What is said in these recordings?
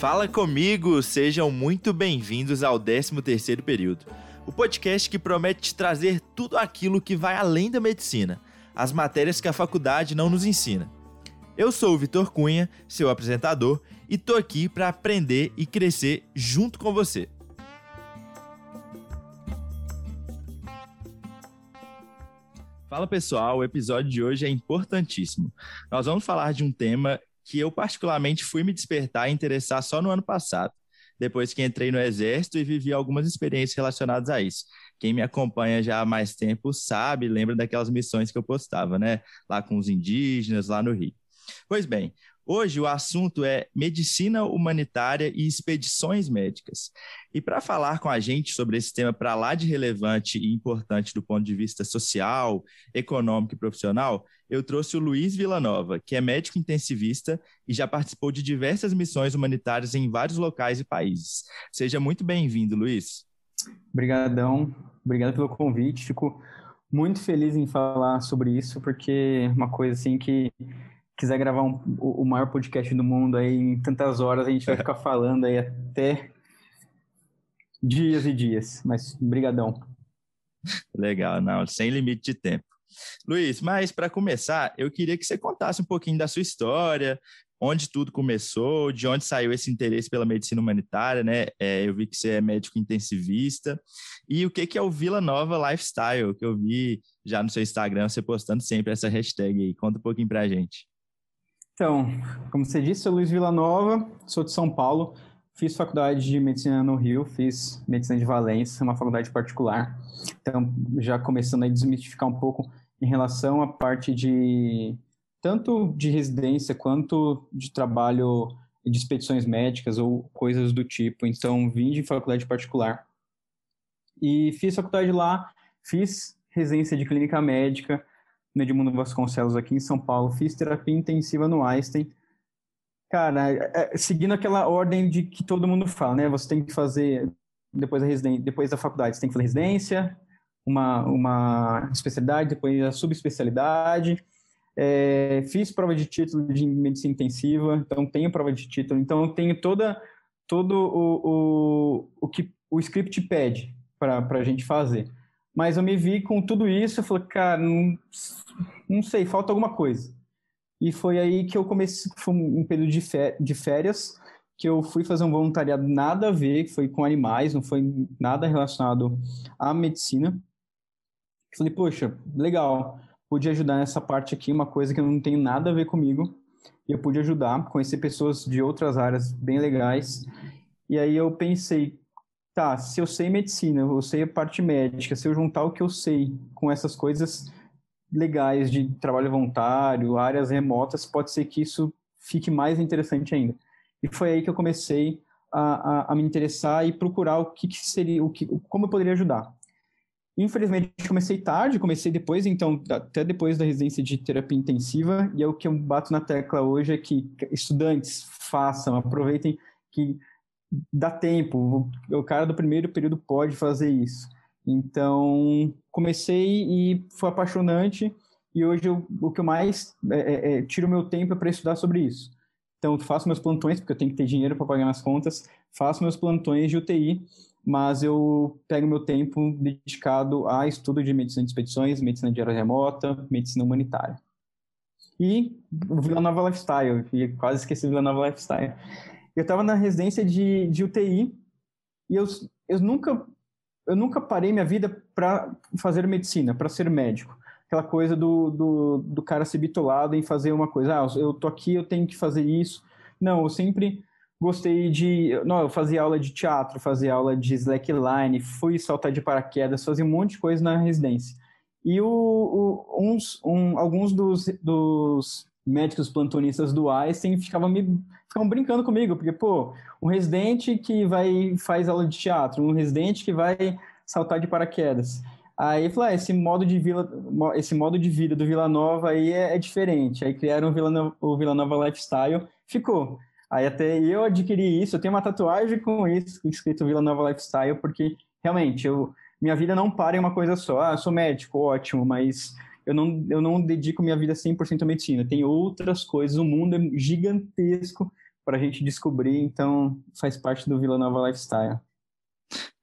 Fala comigo, sejam muito bem-vindos ao 13º período. O podcast que promete te trazer tudo aquilo que vai além da medicina, as matérias que a faculdade não nos ensina. Eu sou o Vitor Cunha, seu apresentador, e tô aqui para aprender e crescer junto com você. Fala pessoal, o episódio de hoje é importantíssimo. Nós vamos falar de um tema que eu particularmente fui me despertar e interessar só no ano passado, depois que entrei no exército e vivi algumas experiências relacionadas a isso. Quem me acompanha já há mais tempo sabe, lembra daquelas missões que eu postava, né? Lá com os indígenas, lá no Rio. Pois bem, Hoje o assunto é medicina humanitária e expedições médicas. E para falar com a gente sobre esse tema para lá de relevante e importante do ponto de vista social, econômico e profissional, eu trouxe o Luiz Villanova, que é médico intensivista e já participou de diversas missões humanitárias em vários locais e países. Seja muito bem-vindo, Luiz. Obrigadão, obrigado pelo convite. Fico muito feliz em falar sobre isso, porque é uma coisa assim que quiser gravar um, o maior podcast do mundo aí em tantas horas, a gente vai ficar falando aí até dias e dias. Mas brigadão. Legal, não, sem limite de tempo. Luiz, mas para começar, eu queria que você contasse um pouquinho da sua história, onde tudo começou, de onde saiu esse interesse pela medicina humanitária, né? É, eu vi que você é médico intensivista. E o que, que é o Vila Nova Lifestyle, que eu vi já no seu Instagram, você postando sempre essa hashtag aí. Conta um pouquinho para a gente. Então, como você disse, sou Luiz Villanova, sou de São Paulo, fiz faculdade de medicina no Rio, fiz medicina de Valência, uma faculdade particular. Então, já começando a desmistificar um pouco em relação à parte de tanto de residência quanto de trabalho de expedições médicas ou coisas do tipo. Então, vim de faculdade particular e fiz faculdade lá, fiz residência de clínica médica, no Edmundo Vasconcelos aqui em São Paulo, fiz terapia intensiva no Einstein. Cara, é, é, seguindo aquela ordem de que todo mundo fala, né? Você tem que fazer depois da residência, depois da faculdade, você tem que fazer residência, uma uma especialidade, depois a subespecialidade. É, fiz prova de título de medicina intensiva, então tenho prova de título, então tenho toda todo o, o, o que o script pede para a gente fazer. Mas eu me vi com tudo isso, eu falei, cara, não, não sei, falta alguma coisa. E foi aí que eu comecei, foi um período de férias, que eu fui fazer um voluntariado nada a ver, que foi com animais, não foi nada relacionado à medicina. Falei, poxa, legal, pude ajudar nessa parte aqui, uma coisa que não tem nada a ver comigo, e eu pude ajudar, conhecer pessoas de outras áreas bem legais. E aí eu pensei, tá, se eu sei medicina, eu sei a parte médica, se eu juntar o que eu sei com essas coisas legais de trabalho voluntário, áreas remotas, pode ser que isso fique mais interessante ainda. E foi aí que eu comecei a, a, a me interessar e procurar o que, que seria, o que, como eu poderia ajudar. Infelizmente, comecei tarde, comecei depois, então, até depois da residência de terapia intensiva, e é o que eu bato na tecla hoje é que estudantes façam, aproveitem que dá tempo, o cara do primeiro período pode fazer isso. Então, comecei e foi apaixonante, e hoje eu, o que eu mais é, é, é tiro meu tempo é para estudar sobre isso. Então, faço meus plantões, porque eu tenho que ter dinheiro para pagar as contas, faço meus plantões de UTI, mas eu pego meu tempo dedicado a estudo de medicina de expedições, medicina de área remota, medicina humanitária. E o Vila Nova Lifestyle, quase esqueci Vila Nova Lifestyle. Eu estava na residência de, de UTI e eu, eu, nunca, eu nunca parei minha vida para fazer medicina, para ser médico. Aquela coisa do, do, do cara ser bitolado em fazer uma coisa, ah, eu tô aqui, eu tenho que fazer isso. Não, eu sempre gostei de. Não, eu fazia aula de teatro, fazia aula de slackline, fui saltar de paraquedas, fazia um monte de coisa na residência. E o, o, uns, um, alguns dos, dos médicos plantonistas do Einstein ficavam me ficavam brincando comigo, porque pô, um residente que vai faz aula de teatro, um residente que vai saltar de paraquedas. Aí falou, ah, esse modo de vila, esse modo de vida do Vila Nova aí é, é diferente. Aí criaram o Vila, Nova, o Vila Nova Lifestyle, ficou. Aí até eu adquiri isso, eu tenho uma tatuagem com isso, escrito Vila Nova Lifestyle, porque realmente eu, minha vida não para em uma coisa só. Ah, sou médico, ótimo, mas eu não, eu não dedico minha vida 100% à medicina. Tem outras coisas, o mundo é gigantesco, para a gente descobrir, então faz parte do Vila Nova Lifestyle.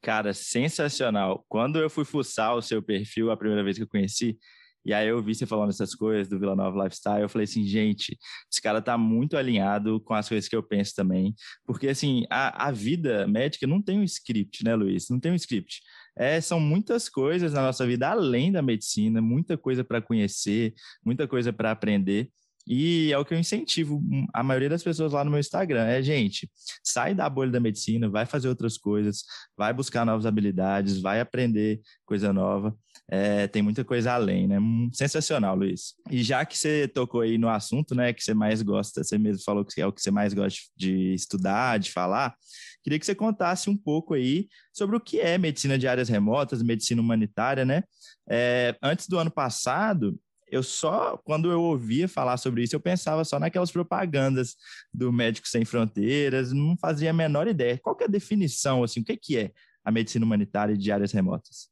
Cara, sensacional. Quando eu fui fuçar o seu perfil a primeira vez que eu conheci, e aí eu vi você falando essas coisas do Vila Nova Lifestyle, eu falei assim, gente, esse cara tá muito alinhado com as coisas que eu penso também, porque assim, a, a vida médica não tem um script, né, Luiz? Não tem um script. É, são muitas coisas na nossa vida além da medicina, muita coisa para conhecer, muita coisa para aprender. E é o que eu incentivo a maioria das pessoas lá no meu Instagram. É, gente, sai da bolha da medicina, vai fazer outras coisas, vai buscar novas habilidades, vai aprender coisa nova. É, tem muita coisa além, né? Hum, sensacional, Luiz. E já que você tocou aí no assunto, né, que você mais gosta, você mesmo falou que é o que você mais gosta de estudar, de falar, queria que você contasse um pouco aí sobre o que é medicina de áreas remotas, medicina humanitária, né? É, antes do ano passado, eu só, quando eu ouvia falar sobre isso, eu pensava só naquelas propagandas do Médicos Sem Fronteiras, não fazia a menor ideia. Qual é a definição, assim, o que, que é a medicina humanitária de áreas remotas?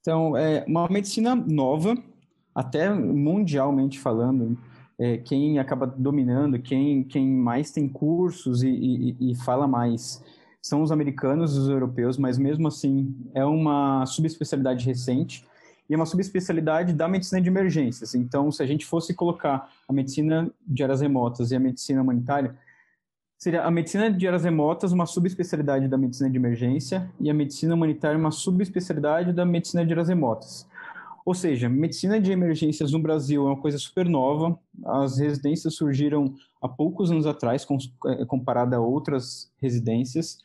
Então, é uma medicina nova, até mundialmente falando, é, quem acaba dominando, quem, quem mais tem cursos e, e, e fala mais são os americanos, os europeus, mas mesmo assim é uma subespecialidade recente e é uma subespecialidade da medicina de emergências. Então, se a gente fosse colocar a medicina de áreas remotas e a medicina humanitária, seria a medicina de áreas remotas uma subespecialidade da medicina de emergência e a medicina humanitária uma subespecialidade da medicina de áreas remotas. Ou seja, medicina de emergências no Brasil é uma coisa super nova. As residências surgiram há poucos anos atrás, eh, comparada a outras residências.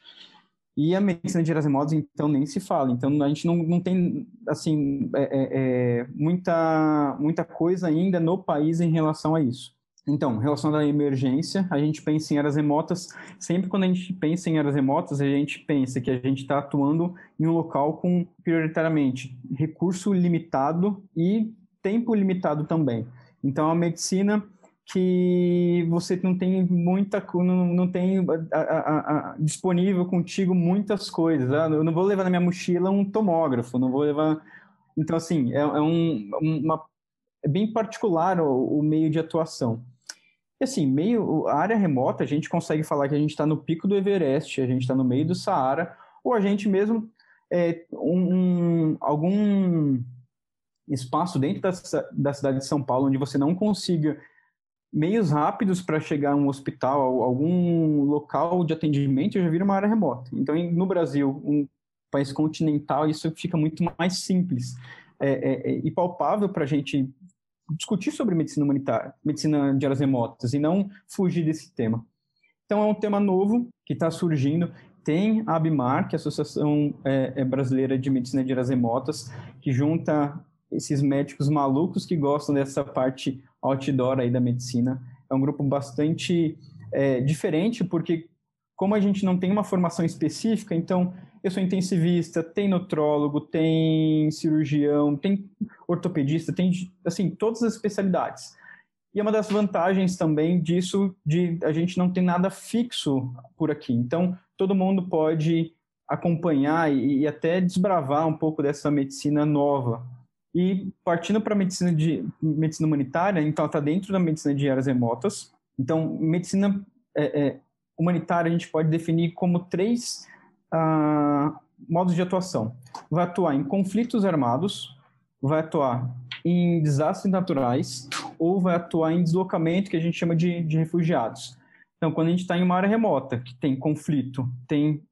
E a medicina de Erasimodos, então, nem se fala. Então, a gente não, não tem, assim, é, é, é, muita, muita coisa ainda no país em relação a isso. Então, relacionado à emergência, a gente pensa em áreas remotas. Sempre quando a gente pensa em áreas remotas, a gente pensa que a gente está atuando em um local com, prioritariamente, recurso limitado e tempo limitado também. Então, a medicina que você não tem muita não, não tem a, a, a, disponível contigo muitas coisas. Ah, eu não vou levar na minha mochila um tomógrafo não vou levar então assim é, é um uma é bem particular o, o, meio de atuação. E assim meio a área remota a gente consegue falar que a gente está no pico do Everest a gente está no meio do Saara ou a gente mesmo é um, um algum espaço dentro da, da cidade de São Paulo onde você não consiga meios rápidos para chegar a um hospital, algum local de atendimento, já vira uma área remota. Então, no Brasil, um país continental, isso fica muito mais simples é, é, é e palpável para a gente discutir sobre medicina humanitária, medicina de áreas remotas, e não fugir desse tema. Então, é um tema novo que está surgindo. Tem a ABMAR, que é a Associação é, é, Brasileira de Medicina de Áreas Remotas, que junta esses médicos malucos que gostam dessa parte outdoor aí da medicina. É um grupo bastante é, diferente, porque como a gente não tem uma formação específica, então eu sou intensivista, tem nutrólogo, tem cirurgião, tem ortopedista, tem assim todas as especialidades. E é uma das vantagens também disso de a gente não ter nada fixo por aqui. Então todo mundo pode acompanhar e, e até desbravar um pouco dessa medicina nova e partindo para medicina de medicina humanitária, então está dentro da medicina de áreas remotas. Então, medicina é, é, humanitária a gente pode definir como três ah, modos de atuação. Vai atuar em conflitos armados, vai atuar em desastres naturais ou vai atuar em deslocamento, que a gente chama de, de refugiados. Então, quando a gente está em uma área remota, que tem conflito, tem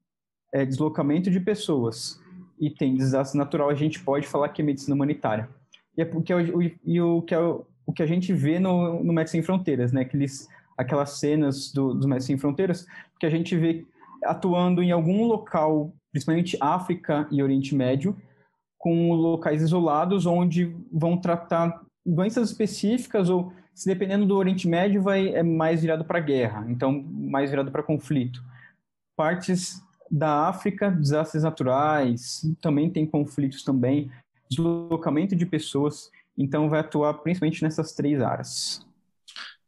é, deslocamento de pessoas, e tem desastre natural, a gente pode falar que é medicina humanitária. E é porque o, e o que é o, o que a gente vê no, no Médicos Sem Fronteiras, né? Aqueles, aquelas cenas do, dos Médicos Sem Fronteiras, que a gente vê atuando em algum local, principalmente África e Oriente Médio, com locais isolados onde vão tratar doenças específicas ou se dependendo do Oriente Médio vai é mais virado para guerra, então mais virado para conflito. Partes da África, desastres naturais, também tem conflitos também, deslocamento de pessoas, então vai atuar principalmente nessas três áreas.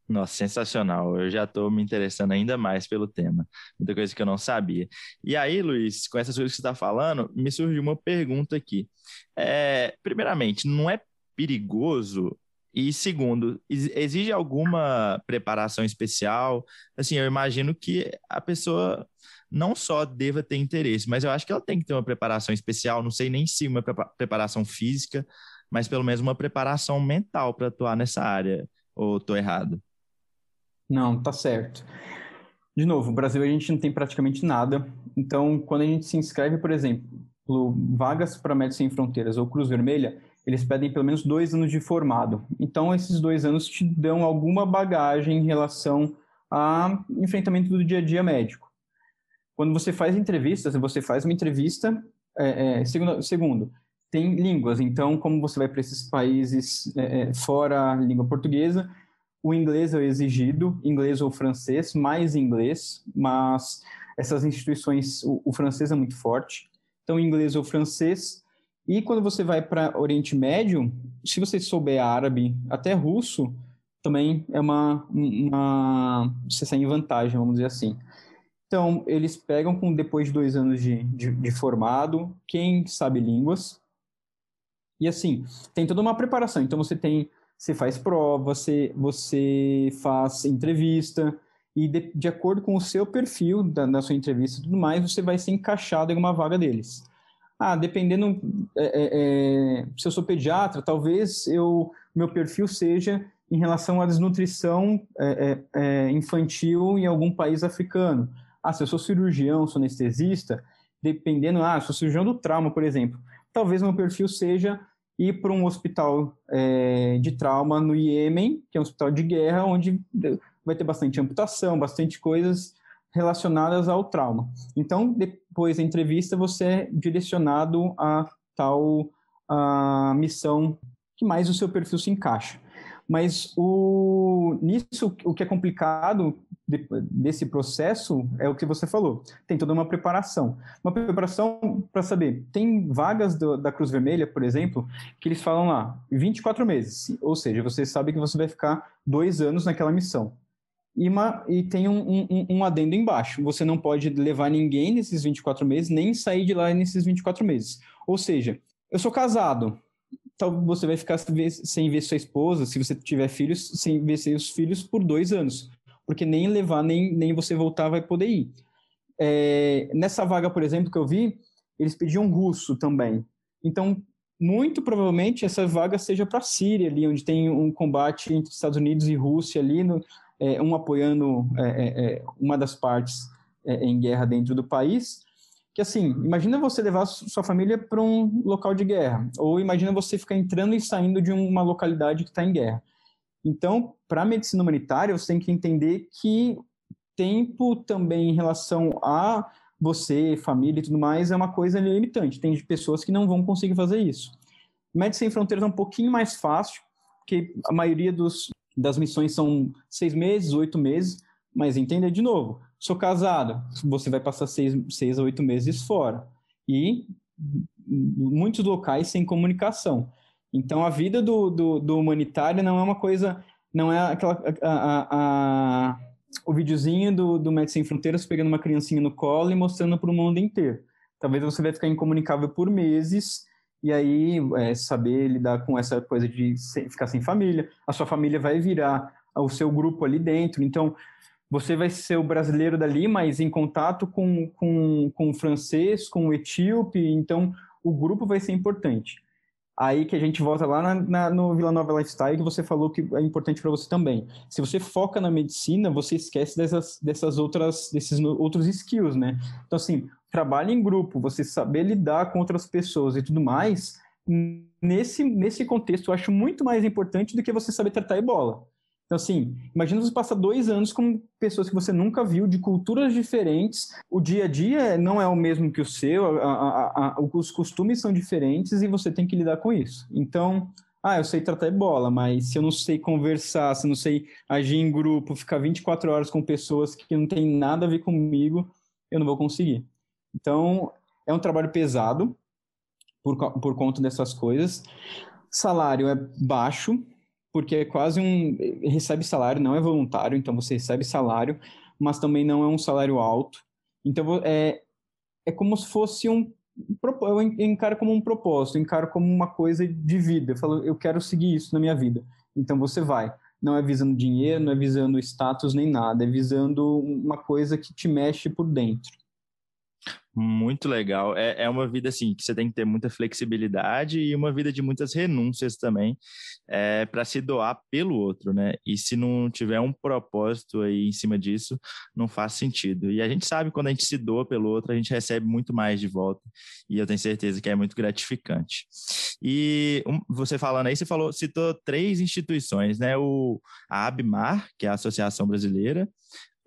Nossa, sensacional. Eu já estou me interessando ainda mais pelo tema. Muita coisa que eu não sabia. E aí, Luiz, com essas coisas que você está falando, me surgiu uma pergunta aqui. É, primeiramente, não é perigoso E segundo, exige alguma preparação especial? Assim, eu imagino que a pessoa não só deva ter interesse, mas eu acho que ela tem que ter uma preparação especial, não sei nem se uma preparação física, mas pelo menos uma preparação mental para atuar nessa área. Ou estou errado? Não, tá certo. De novo, no Brasil a gente não tem praticamente nada. Então, quando a gente se inscreve, por exemplo, vagas para Médicos Sem Fronteiras ou Cruz Vermelha, eles pedem pelo menos dois anos de formado. Então, esses dois anos te dão alguma bagagem em relação a enfrentamento do dia a dia médico. Quando você faz entrevistas, você faz uma entrevista, é, é, segundo, segundo, tem línguas. Então, como você vai para esses países é, é, fora a língua portuguesa, o inglês é exigido, inglês ou francês, mais inglês, mas essas instituições, o, o francês é muito forte. Então, inglês ou francês. E quando você vai para Oriente Médio, se você souber árabe, até russo, também é uma, uma você sai em vantagem, vamos dizer assim. Então, eles pegam com depois de dois anos de, de, de formado, quem sabe línguas, e assim, tem toda uma preparação. Então você tem, você faz prova, você, você faz entrevista, e de, de acordo com o seu perfil da, da, sua entrevista e tudo mais, você vai ser encaixado em uma vaga deles. Ah, dependendo, é, é, é, se eu sou pediatra, talvez eu meu perfil seja em relação à desnutrição é, é, é, infantil em algum país africano. Ah, se eu sou cirurgião, sou anestesista, dependendo, ah, sou cirurgião do trauma, por exemplo talvez meu perfil seja ir para um hospital é, de trauma no Iêmen, que é um hospital de guerra, onde vai ter bastante amputação, bastante coisas relacionadas ao trauma. Então, depois da entrevista, você é direcionado a tal a missão que mais o seu perfil se encaixa. Mas o, nisso, o que é complicado de, desse processo é o que você falou. Tem toda uma preparação. Uma preparação para saber. Tem vagas do, da Cruz Vermelha, por exemplo, que eles falam lá 24 meses. Ou seja, você sabe que você vai ficar dois anos naquela missão. E, uma, e tem um, um, um adendo embaixo. Você não pode levar ninguém nesses 24 meses, nem sair de lá nesses 24 meses. Ou seja, eu sou casado, então você vai ficar sem ver sua esposa, se você tiver filhos, sem ver seus filhos por dois anos, porque nem levar, nem, nem você voltar vai poder ir. É, nessa vaga, por exemplo, que eu vi, eles pediam russo também. Então, muito provavelmente essa vaga seja para a Síria, ali, onde tem um combate entre Estados Unidos e Rússia, ali, no, é, um apoiando é, é, é uma das partes é, em guerra dentro do país, que assim, imagina você levar sua família para um local de guerra, ou imagina você ficar entrando e saindo de uma localidade que está em guerra. Então, para a medicina humanitária, você tem que entender que tempo também em relação a você, família e tudo mais, é uma coisa limitante. Tem pessoas que não vão conseguir fazer isso. Médicos Sem Fronteiras é um pouquinho mais fácil, porque a maioria dos, das missões são seis meses, oito meses, mas entenda de novo, Sou casado, você vai passar seis, seis a oito meses fora. E muitos locais sem comunicação. Então, a vida do, do, do humanitário não é uma coisa, não é aquela, a, a, a, o videozinho do, do Médicos Sem Fronteiras pegando uma criancinha no colo e mostrando para o mundo inteiro. Talvez você vai ficar incomunicável por meses e aí é, saber lidar com essa coisa de ficar sem família. A sua família vai virar o seu grupo ali dentro. Então, você vai ser o brasileiro dali, mas em contato com, com, com o francês, com o etíope, então o grupo vai ser importante. Aí que a gente volta lá na, na, no Vila Nova Lifestyle, que você falou que é importante para você também. Se você foca na medicina, você esquece dessas, dessas outras, desses outros skills, né? Então, assim, trabalho em grupo, você saber lidar com outras pessoas e tudo mais, nesse, nesse contexto, eu acho muito mais importante do que você saber tratar ebola. Então, assim, imagina você passar dois anos com pessoas que você nunca viu, de culturas diferentes, o dia a dia não é o mesmo que o seu, a, a, a, os costumes são diferentes e você tem que lidar com isso. Então, ah, eu sei tratar bola, mas se eu não sei conversar, se eu não sei agir em grupo, ficar 24 horas com pessoas que não tem nada a ver comigo, eu não vou conseguir. Então, é um trabalho pesado por, por conta dessas coisas. Salário é baixo, porque é quase um. recebe salário, não é voluntário, então você recebe salário, mas também não é um salário alto. Então é, é como se fosse um, eu encaro como um propósito, encaro como uma coisa de vida. Eu falo, eu quero seguir isso na minha vida. Então você vai. Não é visando dinheiro, não é visando status nem nada, é visando uma coisa que te mexe por dentro. Muito legal. É, é uma vida assim que você tem que ter muita flexibilidade e uma vida de muitas renúncias também é, para se doar pelo outro, né? E se não tiver um propósito aí em cima disso, não faz sentido. E a gente sabe quando a gente se doa pelo outro, a gente recebe muito mais de volta. E eu tenho certeza que é muito gratificante. E um, você falando aí, você falou, citou três instituições, né? O a Abmar, que é a Associação Brasileira,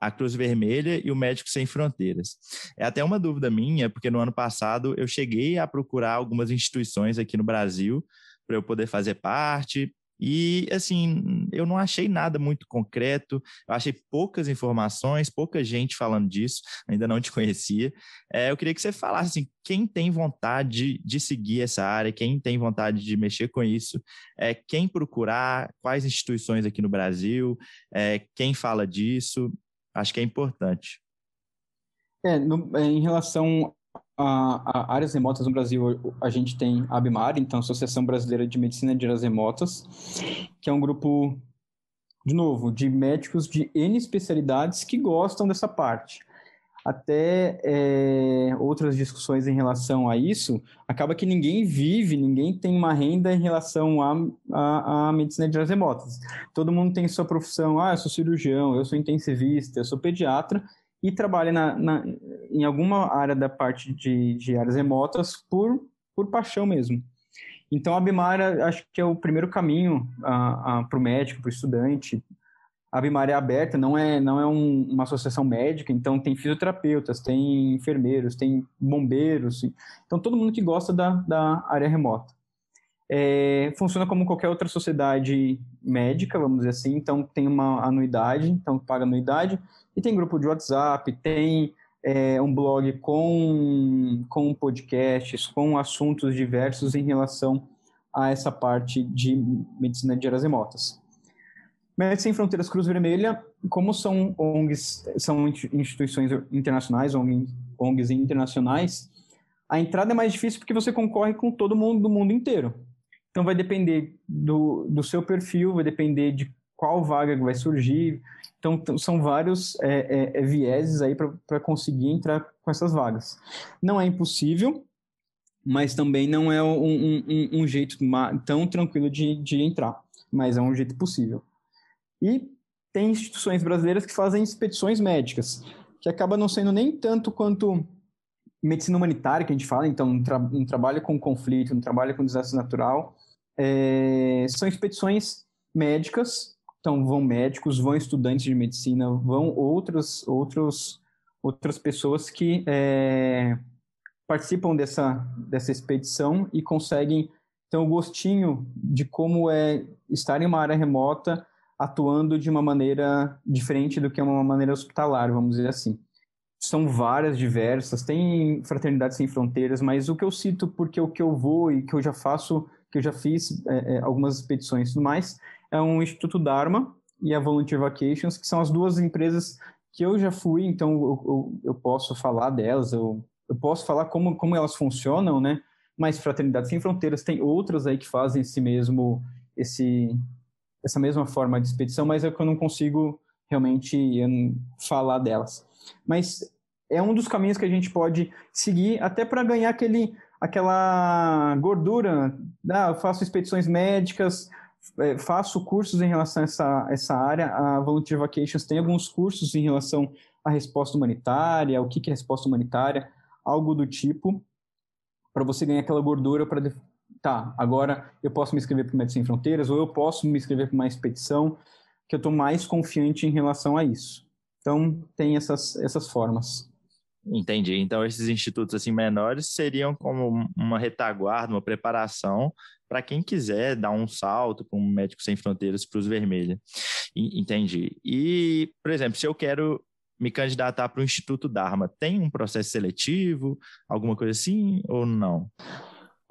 a Cruz Vermelha e o Médico Sem Fronteiras. É até uma dúvida minha, porque no ano passado eu cheguei a procurar algumas instituições aqui no Brasil para eu poder fazer parte. E, assim, eu não achei nada muito concreto, eu achei poucas informações, pouca gente falando disso, ainda não te conhecia. É, eu queria que você falasse, assim, quem tem vontade de, seguir essa área, quem tem vontade de mexer com isso, é, quem procurar, quais instituições aqui no Brasil, é, quem fala disso, Acho que é importante. É, no, é, em relação a, a, áreas remotas no Brasil, a gente tem a ABMAR, então Associação Brasileira de Medicina de Áreas Remotas, que é um grupo, de novo, de médicos de N especialidades que gostam dessa parte até é, outras discussões em relação a isso, acaba que ninguém vive, ninguém tem uma renda em relação à a, a, a, medicina de áreas remotas. Todo mundo tem sua profissão, ah, eu sou cirurgião, eu sou intensivista, eu sou pediatra, e trabalha na, na, em alguma área da parte de, de áreas remotas por, por paixão mesmo. Então, a Bimara acho que é o primeiro caminho para o médico, para o estudante, a é aberta, não é, não é um, uma associação médica, então tem fisioterapeutas, tem enfermeiros, tem bombeiros, então todo mundo que gosta da, da área remota. É, funciona como qualquer outra sociedade médica, vamos dizer assim, então tem uma anuidade, então paga anuidade, e tem grupo de WhatsApp, tem é, um blog com, com podcasts, com assuntos diversos em relação a essa parte de medicina de áreas remotas. Médicos Sem Fronteiras Cruz Vermelha, como são ONGs, são instituições internacionais, ONGs internacionais, a entrada é mais difícil porque você concorre com todo mundo do mundo inteiro. Então vai depender do, do seu perfil, vai depender de qual vaga vai surgir. Então são vários é, é, é vieses aí para conseguir entrar com essas vagas. Não é impossível, mas também não é um, um, um jeito tão tranquilo de, de entrar, mas é um jeito possível. E tem instituições brasileiras que fazem expedições médicas, que acaba não sendo nem tanto quanto medicina humanitária, que a gente fala, então um, tra um trabalho com conflito, um trabalho com desastre natural. É, são expedições médicas, então vão médicos, vão estudantes de medicina, vão outros, outros, outras pessoas que é, participam dessa, dessa expedição e conseguem ter um gostinho de como é estar em uma área remota atuando de uma maneira diferente do que uma maneira hospitalar, vamos dizer assim. São várias, diversas, tem Fraternidade Sem Fronteiras, mas o que eu cito, porque o que eu vou e que eu já faço, que eu já fiz é, é, algumas expedições e tudo mais, é um Instituto Dharma e a Volunteer Vacations, que são as duas empresas que eu já fui, então eu, eu, eu posso falar delas, eu, eu posso falar como, como elas funcionam, né? Mas Fraternidade Sem Fronteiras tem outras aí que fazem esse mesmo, esse, essa mesma forma de expedição, mas é que eu não consigo realmente falar delas. Mas é um dos caminhos que a gente pode seguir até para ganhar aquele, aquela gordura. Ah, eu faço expedições médicas, é, faço cursos em relação a essa, essa área. A Volunteer Vacations tem alguns cursos em relação à resposta humanitária, o que é resposta humanitária, algo do tipo, para você ganhar aquela gordura para tá, agora eu posso me inscrever para o Medicina Sem Fronteiras ou eu posso me inscrever para uma expedição, que eu estou mais confiante em relação a isso. Então, tem essas, essas formas. Entendi. Então, esses institutos assim menores seriam como uma retaguarda, uma preparação para quem quiser dar um salto para um médico sem fronteiras para os vermelhos. Entendi. E, por exemplo, se eu quero me candidatar para o Instituto Dharma, tem um processo seletivo, alguma coisa assim, ou não?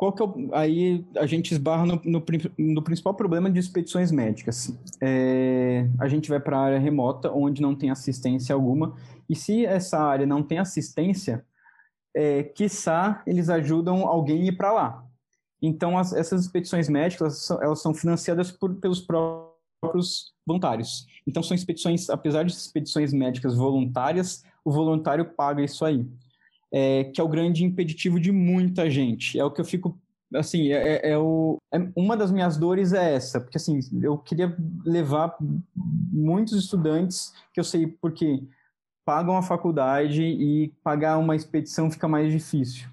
Qual que é o, aí a gente esbarra no, no, no, principal problema de expedições médicas. É, a gente vai para a área remota, onde não tem assistência alguma, e se essa área não tem assistência, é, quiçá, eles ajudam alguém a ir para lá. Então, as, essas expedições médicas, elas são, elas são financiadas por, pelos próprios voluntários. Então, são expedições, apesar de expedições médicas voluntárias, o voluntário paga isso aí. É, que é o grande impeditivo de muita gente. É o que eu fico assim, é, é, é o, é, uma das minhas dores é essa, porque assim, eu queria levar muitos estudantes, que eu sei porque pagam a faculdade e pagar uma expedição fica mais difícil.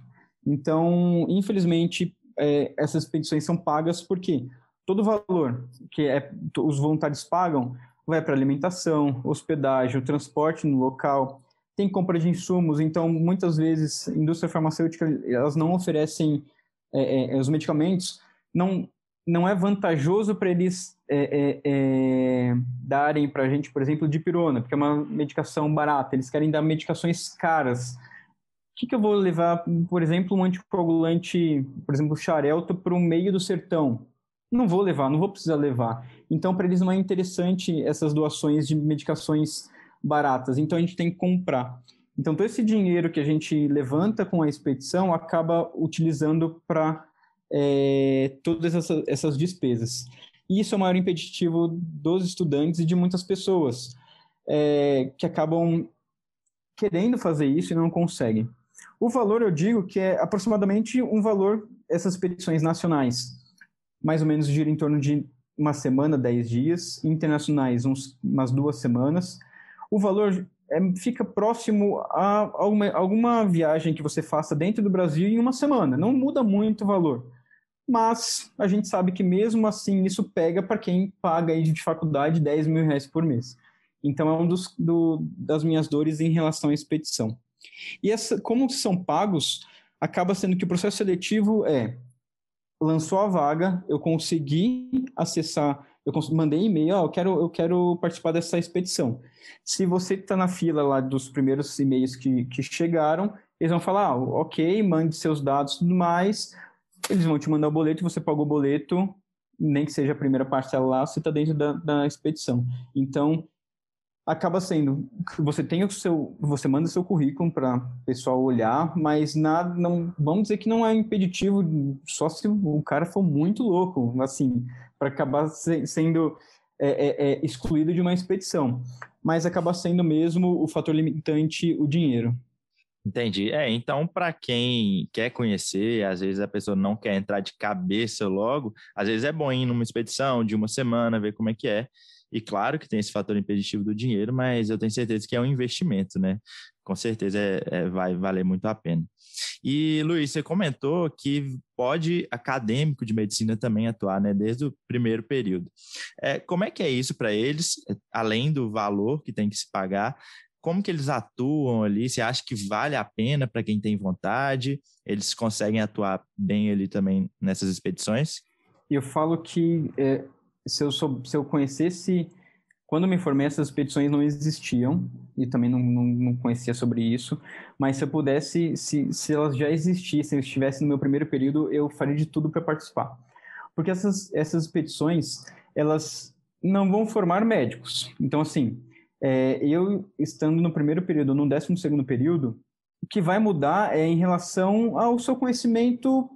Então, infelizmente, é, essas expedições são pagas porque todo o valor que é, os voluntários pagam vai para alimentação, hospedagem, o transporte no local, tem compra de insumos, então muitas vezes a indústria farmacêutica elas não oferecem é, é, os medicamentos, não não é vantajoso para eles é, é, é darem para a gente, por exemplo, dipirona, porque é uma medicação barata. Eles querem dar medicações caras. O que, que eu vou levar, por exemplo, um anticoagulante, por exemplo, xarelto, para o meio do sertão? Não vou levar, não vou precisar levar. Então, para eles não é interessante essas doações de medicações baratas. Então, a gente tem que comprar. Então, todo esse dinheiro que a gente levanta com a expedição acaba utilizando para é, todas essas, essas despesas. E isso é o maior impeditivo dos estudantes e de muitas pessoas é, que acabam querendo fazer isso e não conseguem. O valor, eu digo que é aproximadamente um valor, essas expedições nacionais, mais ou menos gira em torno de uma semana, dez dias, internacionais, uns, umas duas semanas. O valor é, fica próximo a alguma, alguma viagem que você faça dentro do Brasil em uma semana, não muda muito o valor mas a gente sabe que mesmo assim isso pega para quem paga aí de faculdade 10 mil reais por mês. Então é um dos do, das minhas dores em relação à expedição. E essa, como são pagos, acaba sendo que o processo seletivo é lançou a vaga, eu consegui acessar, eu mandei e-mail, oh, eu quero eu quero participar dessa expedição. Se você está na fila lá dos primeiros e-mails que, que chegaram, eles vão falar, ah, ok, mande seus dados e tudo mais, eles vão te mandar o boleto, você paga o boleto, nem que seja a primeira parcela lá, você está dentro da, da expedição. Então, acaba sendo você tem o seu você manda seu currículo para o pessoal olhar mas nada não vamos dizer que não é impeditivo só se o cara for muito louco assim para acabar se, sendo é, é, é, excluído de uma expedição mas acaba sendo mesmo o fator limitante o dinheiro Entendi. É, então, para quem quer conhecer, às vezes a pessoa não quer entrar de cabeça logo, às vezes é bom ir numa expedição de uma semana, ver como é que é. E claro que tem esse fator impeditivo do dinheiro, mas eu tenho certeza que é um investimento, né? Com certeza é, é, vai valer muito a pena. E, Luiz, você comentou que pode acadêmico de medicina também atuar, né? Desde o primeiro período. É, como é que é isso para eles, além do valor que tem que se pagar? como que eles atuam ali? Você acha que vale a pena para quem tem vontade? Eles conseguem atuar bem ali também nessas expedições? Eu falo que é, se, eu sou, se eu conhecesse, quando me formei, essas expedições não existiam e também não, não, não, conhecia sobre isso. Mas se eu pudesse, se, se elas já existissem, eu estivesse no meu primeiro período, eu faria de tudo para participar, porque essas essas expedições elas não vão formar médicos. Então assim é, eu estando no primeiro período, no décimo segundo período, o que vai mudar é em relação ao seu conhecimento.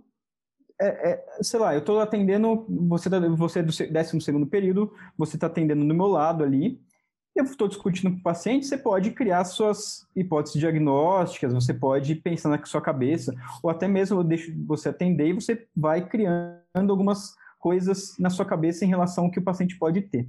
É, é, sei lá, eu estou atendendo, você, tá, você é do décimo segundo período, você está atendendo do meu lado ali, eu estou discutindo com o paciente, você pode criar suas hipóteses diagnósticas, você pode pensar na sua cabeça, ou até mesmo eu deixo você atender e você vai criando algumas coisas na sua cabeça em relação ao que o paciente pode ter.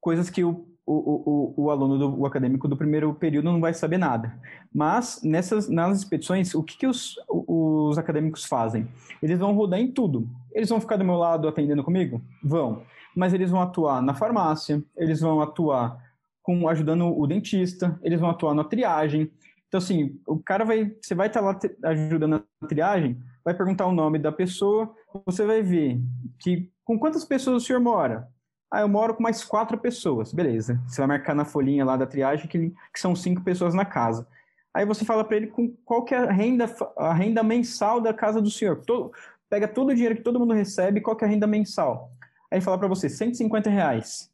Coisas que o o, o, o aluno do o acadêmico do primeiro período não vai saber nada. Mas nessas nas expedições, o que, que os, os acadêmicos fazem? Eles vão rodar em tudo. Eles vão ficar do meu lado atendendo comigo? Vão. Mas eles vão atuar na farmácia, eles vão atuar com ajudando o dentista, eles vão atuar na triagem. Então, assim, o cara vai. Você vai estar lá ajudando na triagem, vai perguntar o nome da pessoa, você vai ver que com quantas pessoas o senhor mora? Ah, eu moro com mais quatro pessoas. Beleza. Você vai marcar na folhinha lá da triagem que, que são cinco pessoas na casa. Aí você fala para ele com qual que é a renda, a renda mensal da casa do senhor. Todo, pega todo o dinheiro que todo mundo recebe, qual que é a renda mensal? Aí fala para você, 150 reais.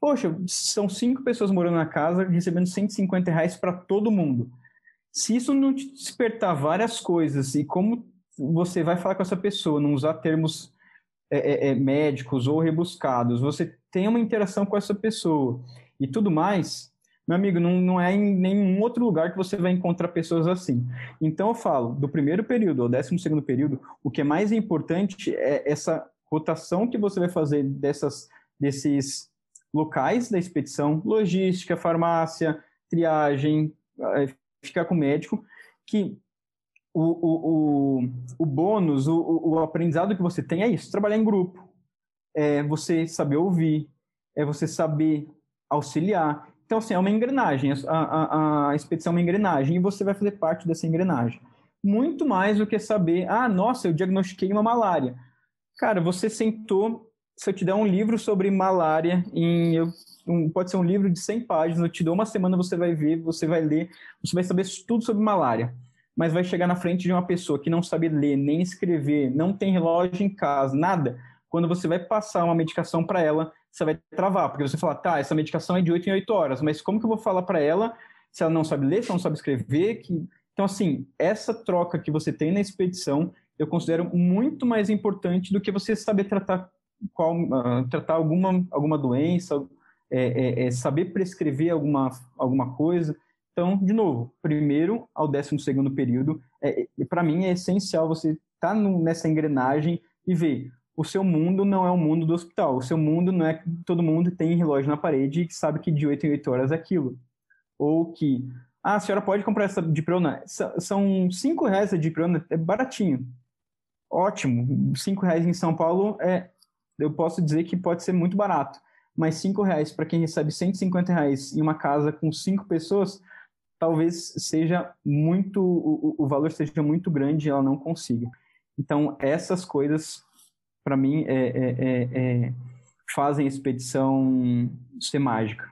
Poxa, são cinco pessoas morando na casa, recebendo 150 reais para todo mundo. Se isso não te despertar várias coisas e como você vai falar com essa pessoa, não usar termos é, é, é, médicos ou rebuscados, você tem uma interação com essa pessoa e tudo mais, meu amigo, não, não é em nenhum outro lugar que você vai encontrar pessoas assim. Então eu falo, do primeiro período ao décimo segundo período, o que é mais importante é essa rotação que você vai fazer dessas, desses locais da expedição, logística, farmácia, triagem, é, ficar com o médico, que o, o, o, o bônus, o, o aprendizado que você tem é isso, trabalhar em grupo, é você saber ouvir, é você saber auxiliar, então, assim, é uma engrenagem, a, a, a expedição é uma engrenagem e você vai fazer parte dessa engrenagem. Muito mais do que saber, ah, nossa, eu diagnostiquei uma malária. Cara, você sentou, se eu te der um livro sobre malária, em, um, pode ser um livro de 100 páginas, eu te dou uma semana, você vai ver, você vai ler, você vai saber tudo sobre malária. Mas vai chegar na frente de uma pessoa que não sabe ler, nem escrever, não tem relógio em casa, nada. Quando você vai passar uma medicação para ela, você vai travar, porque você fala, tá, essa medicação é de 8 em 8 horas, mas como que eu vou falar para ela se ela não sabe ler, se ela não sabe escrever? Que... Então, assim, essa troca que você tem na expedição, eu considero muito mais importante do que você saber tratar, qual, uh, tratar alguma, alguma doença, é, é, é saber prescrever alguma, alguma coisa. Então, de novo, primeiro ao décimo segundo período, é, para mim é essencial você estar tá nessa engrenagem e ver o seu mundo não é o mundo do hospital. O seu mundo não é que todo mundo tem relógio na parede e sabe que de 8 em 8 horas é aquilo. Ou que, ah, a senhora pode comprar essa diprona. São 5 reais a diprona, é baratinho. Ótimo. 5 reais em São Paulo é, eu posso dizer que pode ser muito barato. Mas 5 reais para quem recebe 150 reais em uma casa com 5 pessoas, talvez seja muito, o, o valor seja muito grande e ela não consiga. Então, essas coisas para mim, é, é, é, é, fazem a expedição ser mágica.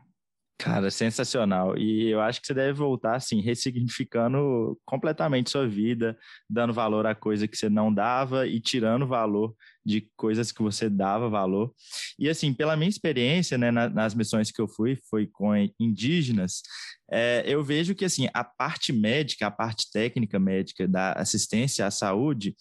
Cara, sensacional. E eu acho que você deve voltar, assim, ressignificando completamente sua vida, dando valor a coisa que você não dava e tirando valor de coisas que você dava valor. E, assim, pela minha experiência, né, nas missões que eu fui, foi com indígenas, é, eu vejo que, assim, a parte médica, a parte técnica médica da assistência à saúde,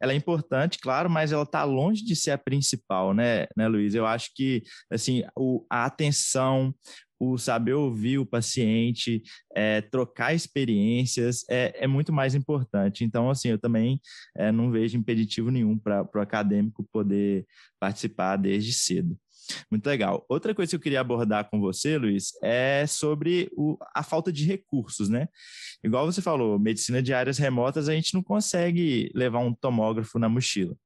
ela é importante, claro, mas ela está longe de ser a principal, né, né Luiz? Eu acho que, assim, o, a atenção, o saber ouvir o paciente, é, trocar experiências é, é, muito mais importante. Então, assim, eu também é, não vejo impeditivo nenhum para o acadêmico poder participar desde cedo. Muito legal. Outra coisa que eu queria abordar com você, Luiz, é sobre o, a falta de recursos, né? Igual você falou, medicina de áreas remotas, a gente não consegue levar um tomógrafo na mochila.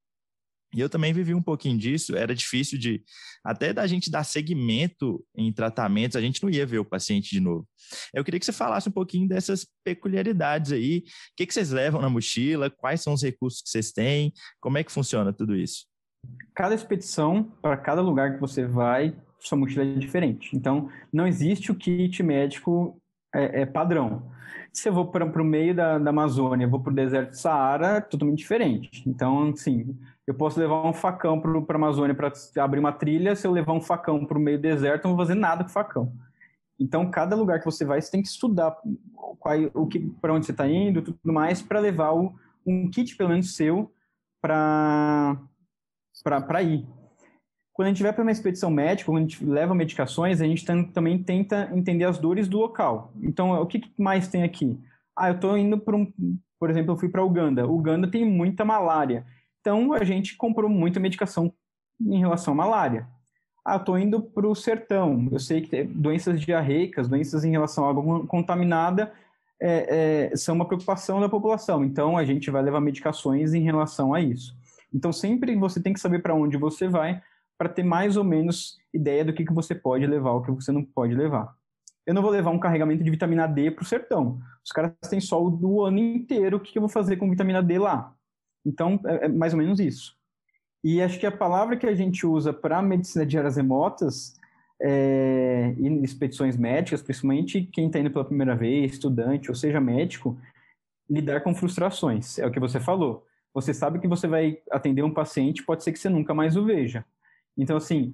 E eu também vivi um pouquinho disso, era difícil de, até da gente dar segmento em tratamentos, a gente não ia ver o paciente de novo. Eu queria que você falasse um pouquinho dessas peculiaridades aí, o que, que vocês levam na mochila, quais são os recursos que vocês têm, como é que funciona tudo isso? Cada expedição, para cada lugar que você vai, sua mochila é diferente. Então, não existe o kit médico é, é padrão. Se eu vou para o meio da, da Amazônia, vou para o deserto do Saara, é totalmente diferente. Então, assim, eu posso levar um facão para a Amazônia para abrir uma trilha, se eu levar um facão para o meio do deserto, eu não vou fazer nada com o facão. Então, cada lugar que você vai, você tem que estudar qual, o que, para onde você está indo, tudo mais, para levar o, um kit, pelo menos seu, para ir. Quando a gente vai para uma expedição médica, quando a gente leva medicações, a gente também tenta entender as dores do local. Então, o que mais tem aqui? Ah, eu estou indo para um, por exemplo, eu fui para Uganda. Uganda tem muita malária. Então, a gente comprou muita medicação em relação à malária. Ah, estou indo para o sertão. Eu sei que doenças diarreicas, doenças em relação à água contaminada, é, é, são uma preocupação da população. Então, a gente vai levar medicações em relação a isso. Então, sempre você tem que saber para onde você vai para ter mais ou menos ideia do que, que você pode levar, o que você não pode levar. Eu não vou levar um carregamento de vitamina D para o sertão. Os caras têm sol do ano inteiro, o que, que eu vou fazer com vitamina D lá? Então, é, é mais ou menos isso. E acho que a palavra que a gente usa para medicina de áreas remotas é, e expedições médicas, principalmente quem está indo pela primeira vez, estudante ou seja médico, lidar com frustrações. É o que você falou. Você sabe que você vai atender um paciente, pode ser que você nunca mais o veja. Então, assim,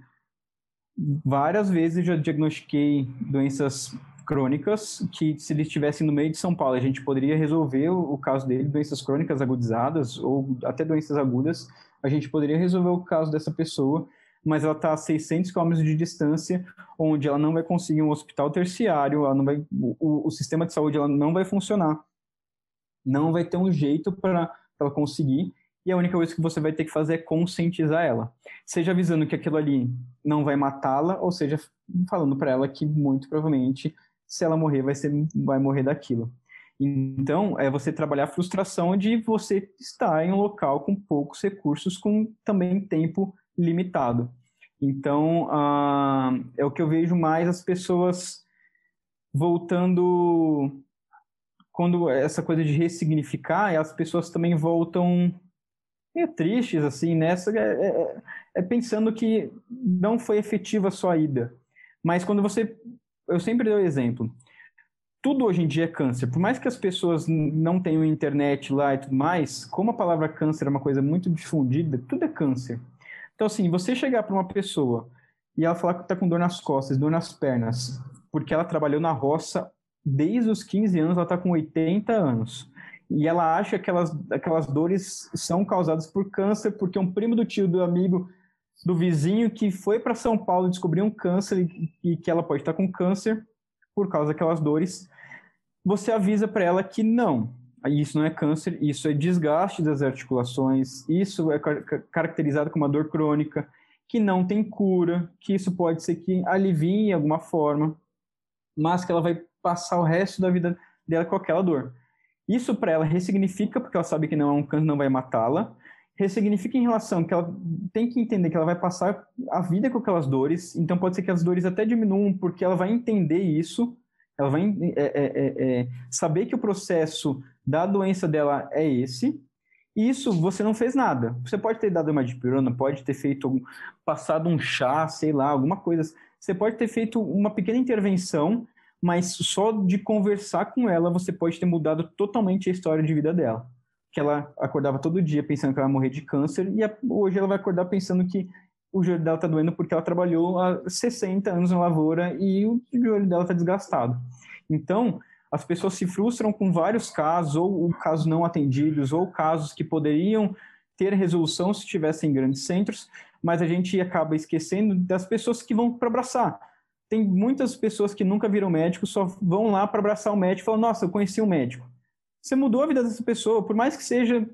várias vezes já diagnostiquei doenças crônicas, que se ele estivesse no meio de São Paulo, a gente poderia resolver o, caso dele, doenças crônicas agudizadas ou até doenças agudas, a gente poderia resolver o caso dessa pessoa, mas ela está a 600 quilômetros de distância, onde ela não vai conseguir um hospital terciário, ela não vai, o, o sistema de saúde ela não vai funcionar, não vai ter um jeito para ela conseguir, e a única coisa que você vai ter que fazer é conscientizar ela. Seja avisando que aquilo ali não vai matá-la, ou seja, falando para ela que muito provavelmente, se ela morrer, vai, ser, vai morrer daquilo. Então, é você trabalhar a frustração de você estar em um local com poucos recursos, com também tempo limitado. Então, ah, é o que eu vejo mais as pessoas voltando. Quando essa coisa de ressignificar, as pessoas também voltam tristes, assim, nessa, é, é, é, pensando que não foi efetiva a sua ida. Mas quando você. Eu sempre dou exemplo. Tudo hoje em dia é câncer. Por mais que as pessoas não tenham internet lá e tudo mais, como a palavra câncer é uma coisa muito difundida, tudo é câncer. Então, assim, você chegar para uma pessoa e ela falar que está com dor nas costas, dor nas pernas, porque ela trabalhou na roça desde os 15 anos, ela está com 80 anos e ela acha que aquelas, aquelas dores são causadas por câncer, porque um primo do tio, do amigo, do vizinho que foi para São Paulo descobrir um câncer e, que ela pode estar com câncer por causa daquelas dores, você avisa para ela que não, isso não é câncer, isso é desgaste das articulações, isso é car caracterizado como uma dor crônica, que não tem cura, que isso pode ser que alivie em alguma forma, mas que ela vai passar o resto da vida dela com aquela dor. Isso para ela ressignifica, porque ela sabe que não é um câncer, não vai matá-la. Ressignifica em relação que ela tem que entender que ela vai passar a vida com aquelas dores, então pode ser que as dores até diminuam, porque ela vai entender isso, ela vai é, é, é, é, saber que o processo da doença dela é esse, e isso você não fez nada. Você pode ter dado uma dipirona, pode ter feito passado um chá, sei lá, alguma coisa. Você pode ter feito uma pequena intervenção mas só de conversar com ela você pode ter mudado totalmente a história de vida dela. Que ela acordava todo dia pensando que ela ia morrer de câncer e hoje ela vai acordar pensando que o joelho dela está doendo porque ela trabalhou há 60 anos na lavoura e o joelho dela está desgastado. Então, as pessoas se frustram com vários casos, ou casos não atendidos, ou casos que poderiam ter resolução se estivessem em grandes centros, mas a gente acaba esquecendo das pessoas que vão para abraçar tem muitas pessoas que nunca viram médico, só vão lá para abraçar o médico e falam, nossa, eu conheci um médico. Você mudou a vida dessa pessoa, por mais que seja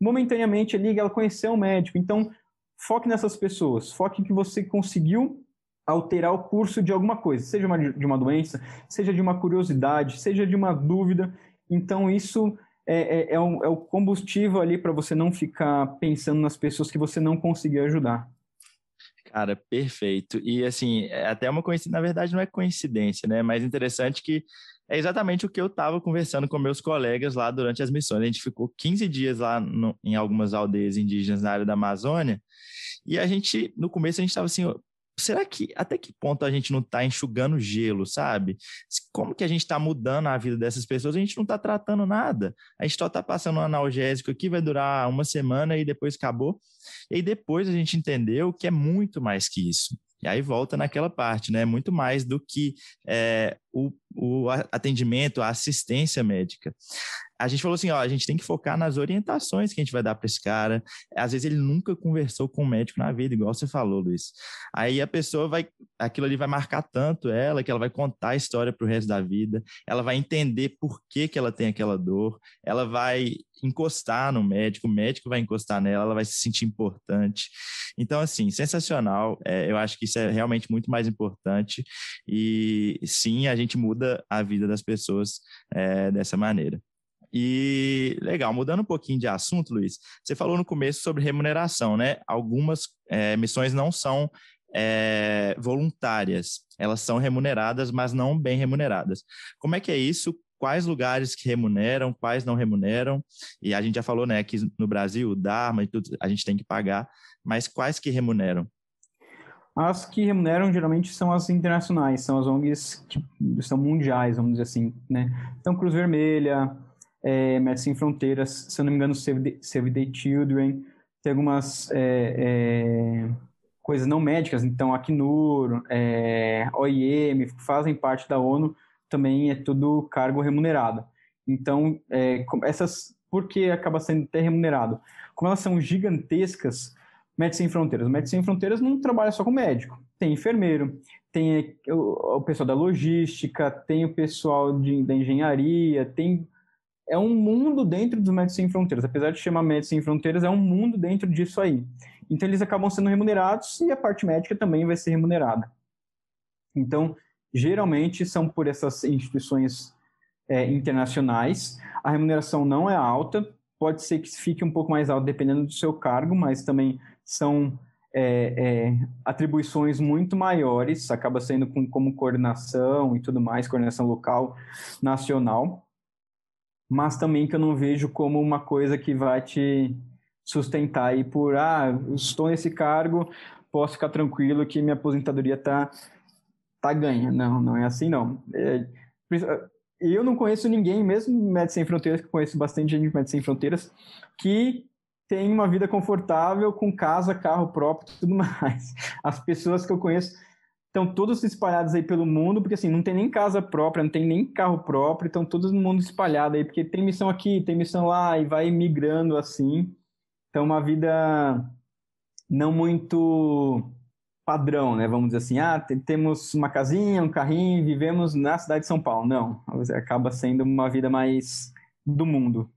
momentaneamente ali, ela conheceu um médico. Então, foque nessas pessoas, foque que você conseguiu alterar o curso de alguma coisa, seja uma, de uma doença, seja de uma curiosidade, seja de uma dúvida. Então, isso é, é, é, um, é o combustível ali para você não ficar pensando nas pessoas que você não conseguiu ajudar. Cara, perfeito. E assim, é até uma coincidência, na verdade não é coincidência, né? Mas interessante que é exatamente o que eu estava conversando com meus colegas lá durante as missões. A gente ficou 15 dias lá no, em algumas aldeias indígenas na área da Amazônia, e a gente, no começo, a gente estava assim, será que até que ponto a gente não está enxugando gelo, sabe? Como que a gente está mudando a vida dessas pessoas? A gente não está tratando nada. A gente só está passando um analgésico aqui, vai durar uma semana e depois acabou. E aí depois a gente entendeu que é muito mais que isso. E aí volta naquela parte, né? Muito mais do que é, o, o atendimento, a assistência médica a gente falou assim, ó, a gente tem que focar nas orientações que a gente vai dar para esse cara. Às vezes ele nunca conversou com um médico na vida, igual você falou, Luiz. Aí a pessoa vai, aquilo ali vai marcar tanto ela que ela vai contar a história para o resto da vida. Ela vai entender por que que ela tem aquela dor. Ela vai encostar no médico, o médico vai encostar nela, ela vai se sentir importante. Então, assim, sensacional. É, eu acho que isso é realmente muito mais importante. E sim, a gente muda a vida das pessoas é, dessa maneira. E legal, mudando um pouquinho de assunto, Luiz, você falou no começo sobre remuneração, né? Algumas é, missões não são é, voluntárias, elas são remuneradas, mas não bem remuneradas. Como é que é isso? Quais lugares que remuneram, quais não remuneram? E a gente já falou, né, que no Brasil, o Dharma e tudo, a gente tem que pagar, mas quais que remuneram? As que remuneram geralmente são as internacionais, são as ONGs que são mundiais, vamos dizer assim, né? Então, Cruz Vermelha, é, Médicos Sem Fronteiras, se eu não me engano, Save the, Save the Children, tem algumas é, é, coisas não médicas, então Acnur, é, OIM, fazem parte da ONU, também é tudo cargo remunerado. Então, é, essas, por que acaba sendo até remunerado? Como elas são gigantescas, Médicos Sem Fronteiras. Médicos Sem Fronteiras não trabalha só com médico. Tem enfermeiro, tem o pessoal da logística, tem o pessoal de, da engenharia, tem é um mundo dentro dos Médicos Sem Fronteiras. Apesar de chamar Médicos Sem Fronteiras, é um mundo dentro disso aí. Então, eles acabam sendo remunerados e a parte médica também vai ser remunerada. Então, geralmente são por essas instituições é, internacionais. A remuneração não é alta, pode ser que fique um pouco mais alta dependendo do seu cargo, mas também são é, é, atribuições muito maiores, acaba sendo com, como coordenação e tudo mais, coordenação local, nacional, mas também que eu não vejo como uma coisa que vai te sustentar aí por, ah, estou nesse cargo, posso ficar tranquilo que minha aposentadoria tá, tá ganha. Não, não é assim não. É, eu não conheço ninguém, mesmo Médicos Sem Fronteiras, que conheço bastante gente de Médicos Sem Fronteiras, que tem uma vida confortável, com casa, carro próprio e tudo mais. As pessoas que eu conheço estão todos espalhados aí pelo mundo, porque assim, não tem nem casa própria, não tem nem carro próprio, estão todos no mundo espalhado aí, porque tem missão aqui, tem missão lá, e vai migrando assim. Então, uma vida não muito padrão, né? Vamos dizer assim, ah, temos uma casinha, um carrinho, vivemos na cidade de São Paulo. Não, acaba sendo uma vida mais do mundo.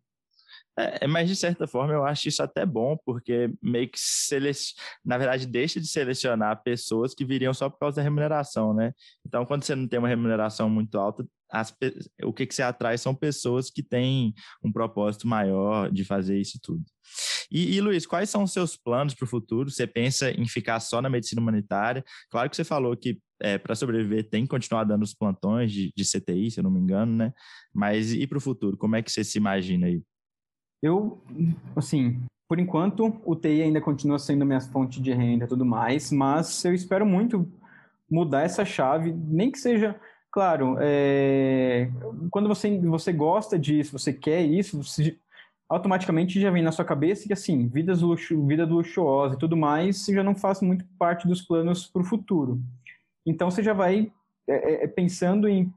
É, mas de certa forma eu acho isso até bom, porque meio que seleciona, na verdade deixa de selecionar pessoas que viriam só por causa da remuneração, né? Então, quando você não tem uma remuneração muito alta, as, o que, que você atrai são pessoas que têm um propósito maior de fazer isso tudo. E, e Luiz, quais são os seus planos para o futuro? Você pensa em ficar só na medicina humanitária? Claro que você falou que é, para sobreviver tem que continuar dando os plantões de, de CTI, se eu não me engano, né? Mas e para o futuro? Como é que você se imagina aí? Eu, assim, por enquanto, o TI ainda continua sendo minha fonte de renda e tudo mais, mas eu espero muito mudar essa chave, nem que seja, claro, é, quando você, você gosta disso, você quer isso, você automaticamente já vem na sua cabeça que, assim, vidas luxo, vida luxuosa e tudo mais já não faz muito parte dos planos para o futuro. Então, você já vai é, é, pensando em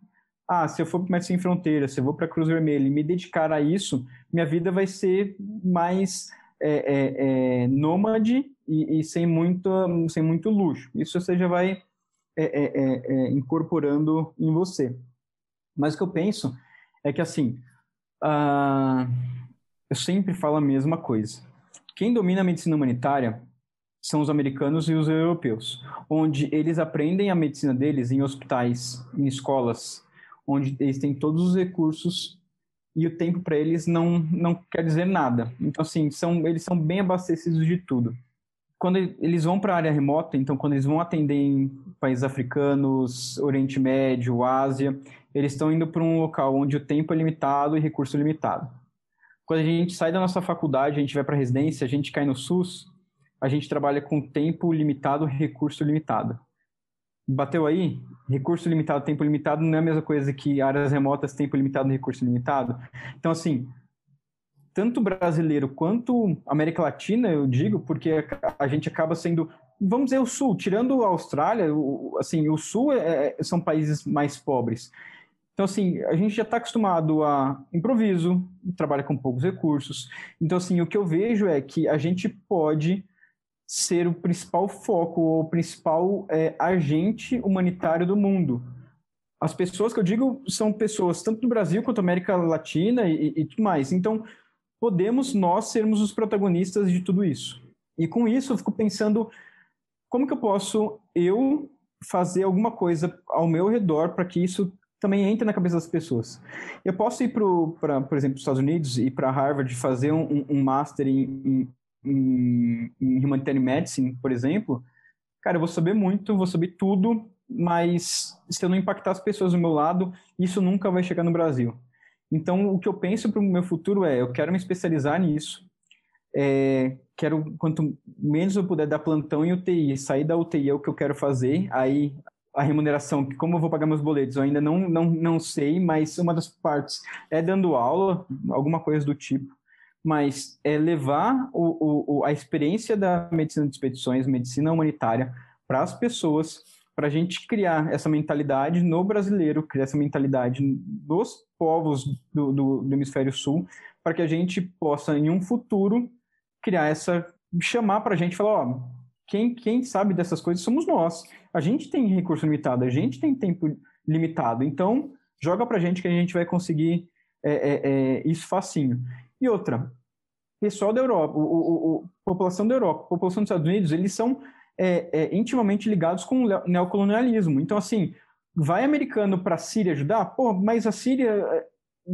ah, se eu for para Médicos Sem Fronteiras, se eu vou para a Cruz Vermelha e me dedicar a isso, minha vida vai ser mais é, é, é, nômade e, e, sem, muito, sem muito luxo. Isso você já vai é, é, é, incorporando em você. Mas o que eu penso é que, assim, uh, eu sempre falo a mesma coisa. Quem domina a medicina humanitária são os americanos e os europeus, onde eles aprendem a medicina deles em hospitais, em escolas, onde eles têm todos os recursos e o tempo para eles não, não quer dizer nada. Então, assim, são, eles são bem abastecidos de tudo. Quando eles vão para a área remota, então, quando eles vão atender em países africanos, Oriente Médio, Ásia, eles estão indo para um local onde o tempo é limitado e recurso limitado. Quando a gente sai da nossa faculdade, a gente vai para a residência, a gente cai no SUS, a gente trabalha com tempo limitado, recurso limitado. Bateu aí? Recurso limitado, tempo limitado não é a mesma coisa que áreas remotas, tempo limitado, recurso limitado. Então, assim, tanto brasileiro quanto América Latina, eu digo, porque a gente acaba sendo, vamos dizer, o Sul, tirando a Austrália, o, assim, o Sul é, é, são países mais pobres. Então, assim, a gente já está acostumado a improviso, trabalha com poucos recursos. Então, assim, o que eu vejo é que a gente pode ser o principal foco, o principal é, agente humanitário do mundo. As pessoas que eu digo são pessoas tanto do Brasil quanto da América Latina e, e tudo mais. Então, podemos nós sermos os protagonistas de tudo isso. E com isso, eu fico pensando como que eu posso eu fazer alguma coisa ao meu redor para que isso também entre na cabeça das pessoas. Eu posso ir para, por exemplo, os Estados Unidos e para Harvard fazer um, um master em, em, em Humanitarian Medicine, por exemplo, cara, eu vou saber muito, vou saber tudo, mas se eu não impactar as pessoas do meu lado, isso nunca vai chegar no Brasil. Então, o que eu penso para o meu futuro é, eu quero me especializar nisso, é, quero, quanto menos eu puder dar plantão em UTI, sair da UTI é o que eu quero fazer, aí a remuneração, como eu vou pagar meus boletos, eu ainda não, não, não sei, mas uma das partes é dando aula, alguma coisa do tipo mas é levar o, o, a experiência da medicina de expedições, medicina humanitária, para as pessoas, para a gente criar essa mentalidade no brasileiro, criar essa mentalidade dos povos do, do, do hemisfério sul, para que a gente possa, em um futuro, criar essa. chamar para a gente falar: ó, quem, quem sabe dessas coisas somos nós. A gente tem recurso limitado, a gente tem tempo limitado. Então, joga para a gente que a gente vai conseguir é, é, é, isso facinho. E outra, pessoal da Europa, o, o, o, população da Europa, população dos Estados Unidos, eles são é, é, intimamente ligados com o neocolonialismo. Então, assim, vai americano para a Síria ajudar? Pô, mas a Síria é,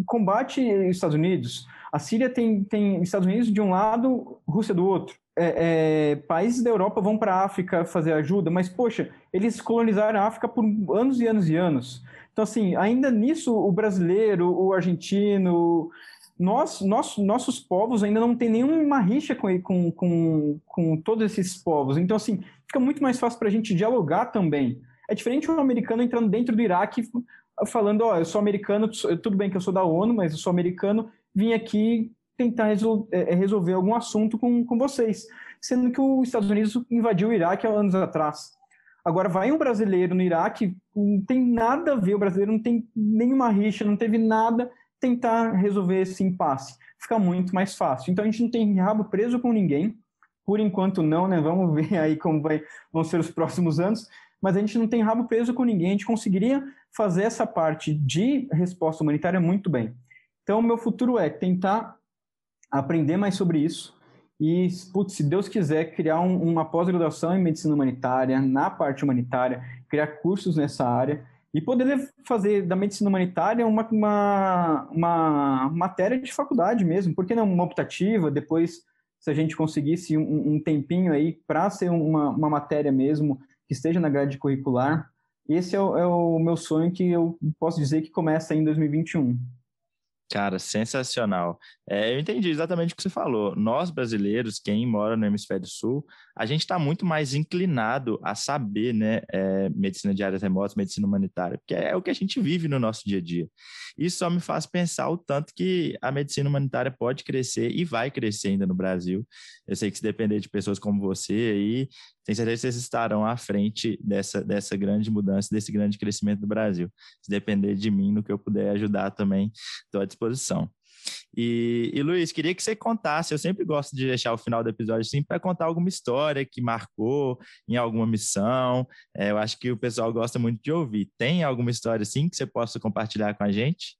combate os Estados Unidos. A Síria tem, tem Estados Unidos de um lado, Rússia do outro. É, é, países da Europa vão para a África fazer ajuda, mas, poxa, eles colonizaram a África por anos e anos e anos. Então, assim, ainda nisso, o brasileiro, o argentino, nós, nós, nossos povos ainda não tem nenhuma rixa com, com, com, com todos esses povos. Então, assim, fica muito mais fácil para a gente dialogar também. É diferente um americano entrando dentro do Iraque falando, ó, oh, eu sou americano, tudo bem que eu sou da ONU, mas eu sou americano, vim aqui tentar resol é, é, resolver algum assunto com, com vocês. Sendo que os Estados Unidos invadiu o Iraque há anos atrás. Agora, vai um brasileiro no Iraque, não tem nada a ver, o brasileiro não tem nenhuma rixa, não teve nada, tentar resolver esse impasse. Fica muito mais fácil. Então a gente não tem rabo preso com ninguém, por enquanto não, né? Vamos ver aí como vai, vão ser os próximos anos, mas a gente não tem rabo preso com ninguém, a gente conseguiria fazer essa parte de resposta humanitária muito bem. Então, meu futuro é tentar aprender mais sobre isso e, putz, se Deus quiser, criar um, uma pós-graduação em medicina humanitária, na parte humanitária, criar cursos nessa área e poder fazer da medicina humanitária uma, uma, uma matéria de faculdade mesmo, porque não uma optativa, depois se a gente conseguisse um, um tempinho aí para ser uma, uma matéria mesmo que esteja na grade curricular, esse é o, é o meu sonho que eu posso dizer que começa em 2021. Cara, sensacional. É, eu entendi exatamente o que você falou. Nós, brasileiros, quem mora no hemisfério sul, a gente está muito mais inclinado a saber, né, é, medicina de áreas remotas, medicina humanitária, porque é o que a gente vive no nosso dia a dia. Isso só me faz pensar o tanto que a medicina humanitária pode crescer e vai crescer ainda no Brasil. Eu sei que se depender de pessoas como você aí, tenho certeza que vocês estarão à frente dessa, dessa grande mudança, desse grande crescimento do Brasil. Se depender de mim, no que eu puder ajudar também, estou à disposição. E, e Luiz, queria que você contasse. Eu sempre gosto de deixar o final do episódio assim para contar alguma história que marcou em alguma missão. É, eu acho que o pessoal gosta muito de ouvir. Tem alguma história assim que você possa compartilhar com a gente?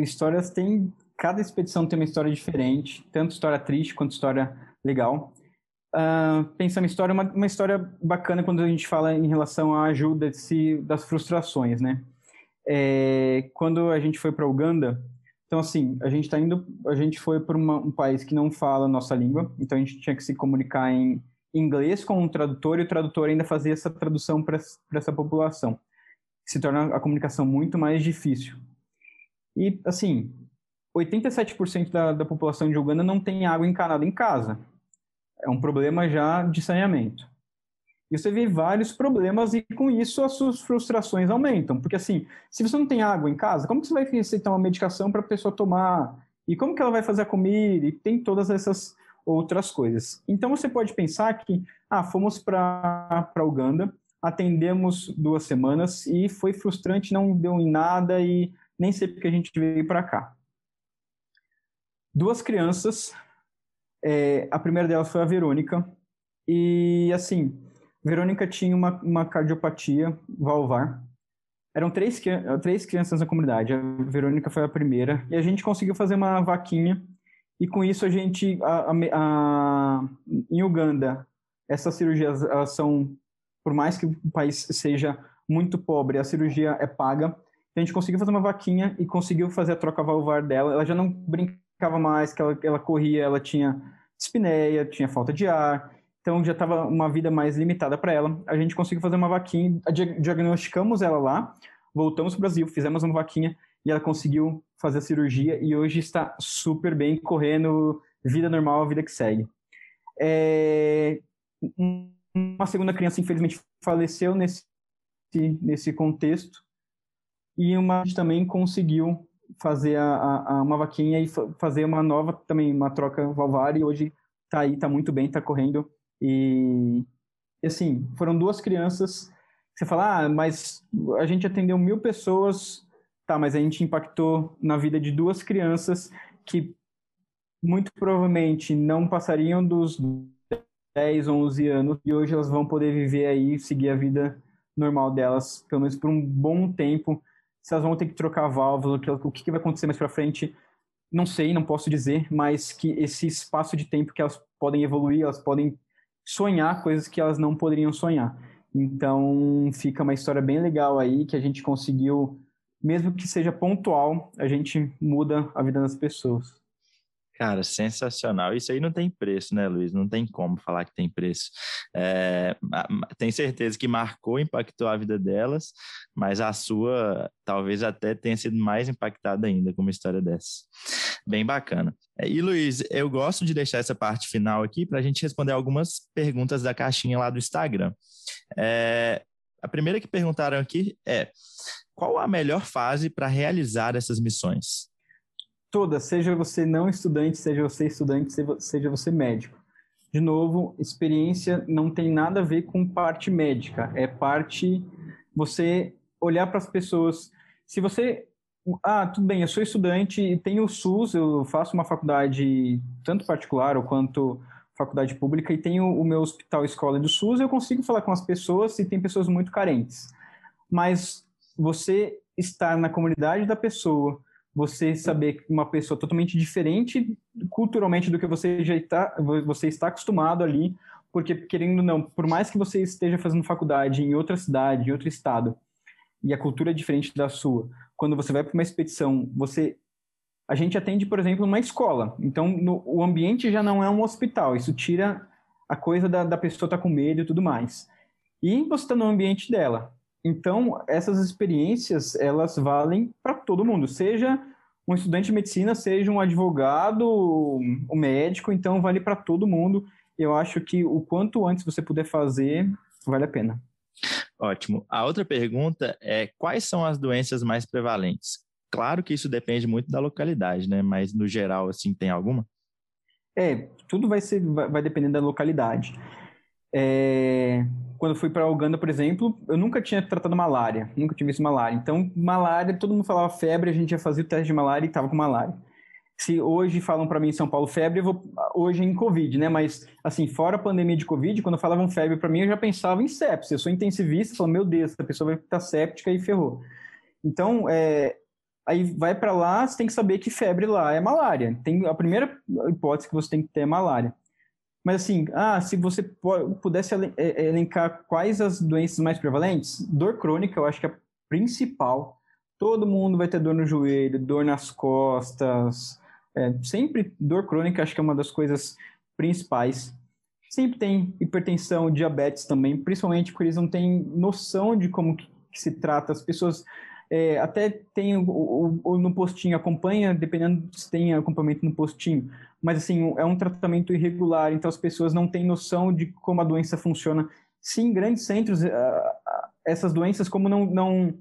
Histórias tem. Cada expedição tem uma história diferente, tanto história triste quanto história legal. Uh, pensando em história, uma, uma história bacana quando a gente fala em relação à ajuda si, das frustrações, né? É, quando a gente foi para Uganda, então assim, a gente está indo, a gente foi para um país que não fala a nossa língua, então a gente tinha que se comunicar em inglês com um tradutor e o tradutor ainda fazia essa tradução para essa população. Se torna a comunicação muito mais difícil. E assim, 87% da, da população de Uganda não tem água encanada em casa é um problema já de saneamento. E você vê vários problemas e com isso as suas frustrações aumentam. Porque assim, se você não tem água em casa, como que você vai receitar uma medicação para a pessoa tomar? E como que ela vai fazer a comida? E tem todas essas outras coisas. Então você pode pensar que, ah, fomos para Uganda, atendemos duas semanas e foi frustrante, não deu em nada e nem sei porque a gente veio para cá. Duas crianças é, a primeira delas foi a Verônica. E, assim, Verônica tinha uma, uma cardiopatia valvar. Eram três, três crianças na comunidade. A Verônica foi a primeira. E a gente conseguiu fazer uma vaquinha. E com isso a gente, a, a, a, em Uganda, essas cirurgias são, por mais que o país seja muito pobre, a cirurgia é paga. Então a gente conseguiu fazer uma vaquinha e conseguiu fazer a troca valvar dela. Ela já não brinca ficava mais, que ela, ela corria, ela tinha dispneia, tinha falta de ar, então já estava uma vida mais limitada para ela. A gente conseguiu fazer uma vaquinha, diagnosticamos ela lá, voltamos para o Brasil, fizemos uma vaquinha e ela conseguiu fazer a cirurgia e hoje está super bem, correndo, vida normal, vida que segue. É... Uma segunda criança, infelizmente, faleceu nesse, nesse contexto e uma também conseguiu fazer a, a, uma vaquinha e fazer uma nova também, uma troca valvar e hoje tá aí, tá muito bem, tá correndo e, assim, foram duas crianças Você fala, ah, mas a gente atendeu mil pessoas, tá, mas a gente impactou na vida de duas crianças que muito provavelmente não passariam dos 10, 11 anos e hoje elas vão poder viver aí, seguir a vida normal delas, pelo menos por um bom tempo. Se elas vão ter que trocar válvula, o que, vai acontecer mais para frente, não sei, não posso dizer, mas que esse espaço de tempo que elas podem evoluir, elas podem sonhar coisas que elas não poderiam sonhar. Então, fica uma história bem legal aí que a gente conseguiu, mesmo que seja pontual, a gente muda a vida das pessoas. Cara, sensacional. Isso aí não tem preço, né, Luiz? Não tem como falar que tem preço. É, tenho certeza que marcou, impactou a vida delas, mas a sua talvez até tenha sido mais impactada ainda com uma história dessa. Bem bacana. É, e, Luiz, eu gosto de deixar essa parte final aqui para a gente responder algumas perguntas da caixinha lá do Instagram. É, a primeira que perguntaram aqui é: qual a melhor fase para realizar essas missões? todas, seja você não estudante, seja você estudante, seja você médico. De novo, experiência não tem nada a ver com parte médica, é parte você olhar para as pessoas. Se você, ah, tudo bem, eu sou estudante e tenho o SUS, eu faço uma faculdade tanto particular quanto faculdade pública e tenho o meu hospital escola do SUS, eu consigo falar com as pessoas e tem pessoas muito carentes. Mas você estar na comunidade da pessoa, você saber uma pessoa totalmente diferente culturalmente do que você já está, você está acostumado ali, porque querendo ou não, por mais que você esteja fazendo faculdade em outra cidade, em outro estado, e a cultura é diferente da sua, quando você vai para uma expedição, você a gente atende, por exemplo, uma escola. Então, no, o ambiente já não é um hospital. Isso tira a coisa da, da pessoa estar tá com medo e tudo mais. E você está no ambiente dela. Então, essas experiências, elas valem para todo mundo, seja um estudante de medicina, seja um advogado, um médico, então vale para todo mundo. Eu acho que o quanto antes você puder fazer, vale a pena. Ótimo. A outra pergunta é: quais são as doenças mais prevalentes? Claro que isso depende muito da localidade, né? Mas no geral, assim, tem alguma? É, tudo vai ser, vai, depender da localidade. É, quando fui para Uganda, por exemplo, eu nunca tinha tratado malária, nunca tinha visto malária. Então, malária, todo mundo falava febre, a gente ia fazer o teste de malária e estava com malária. Se hoje falam para mim em São Paulo febre, eu vou hoje em Covid, né? Mas, assim, fora a pandemia de Covid, quando falavam febre para mim, eu já pensava em sepsis. Eu sou intensivista, falo, meu Deus, essa pessoa vai estar séptica e ferrou. Então, é, aí vai para lá, você tem que saber que febre lá é malária. Tem a primeira hipótese que você tem que ter é malária. Mas assim, ah, se você pudesse é, é, elencar quais as doenças mais prevalentes, dor crônica eu acho que é a principal. Todo mundo vai ter dor no joelho, dor nas costas, é, sempre dor crônica acho que é uma das coisas principais. Sempre tem hipertensão, diabetes também, principalmente porque eles não têm noção de como que se trata. As pessoas é, até tem o, o, o, no postinho, acompanha, dependendo se tem acompanhamento no postinho, mas assim, é um tratamento irregular, então as pessoas não têm noção de como a doença funciona. Se em grandes centros, uh, essas doenças, como não, não,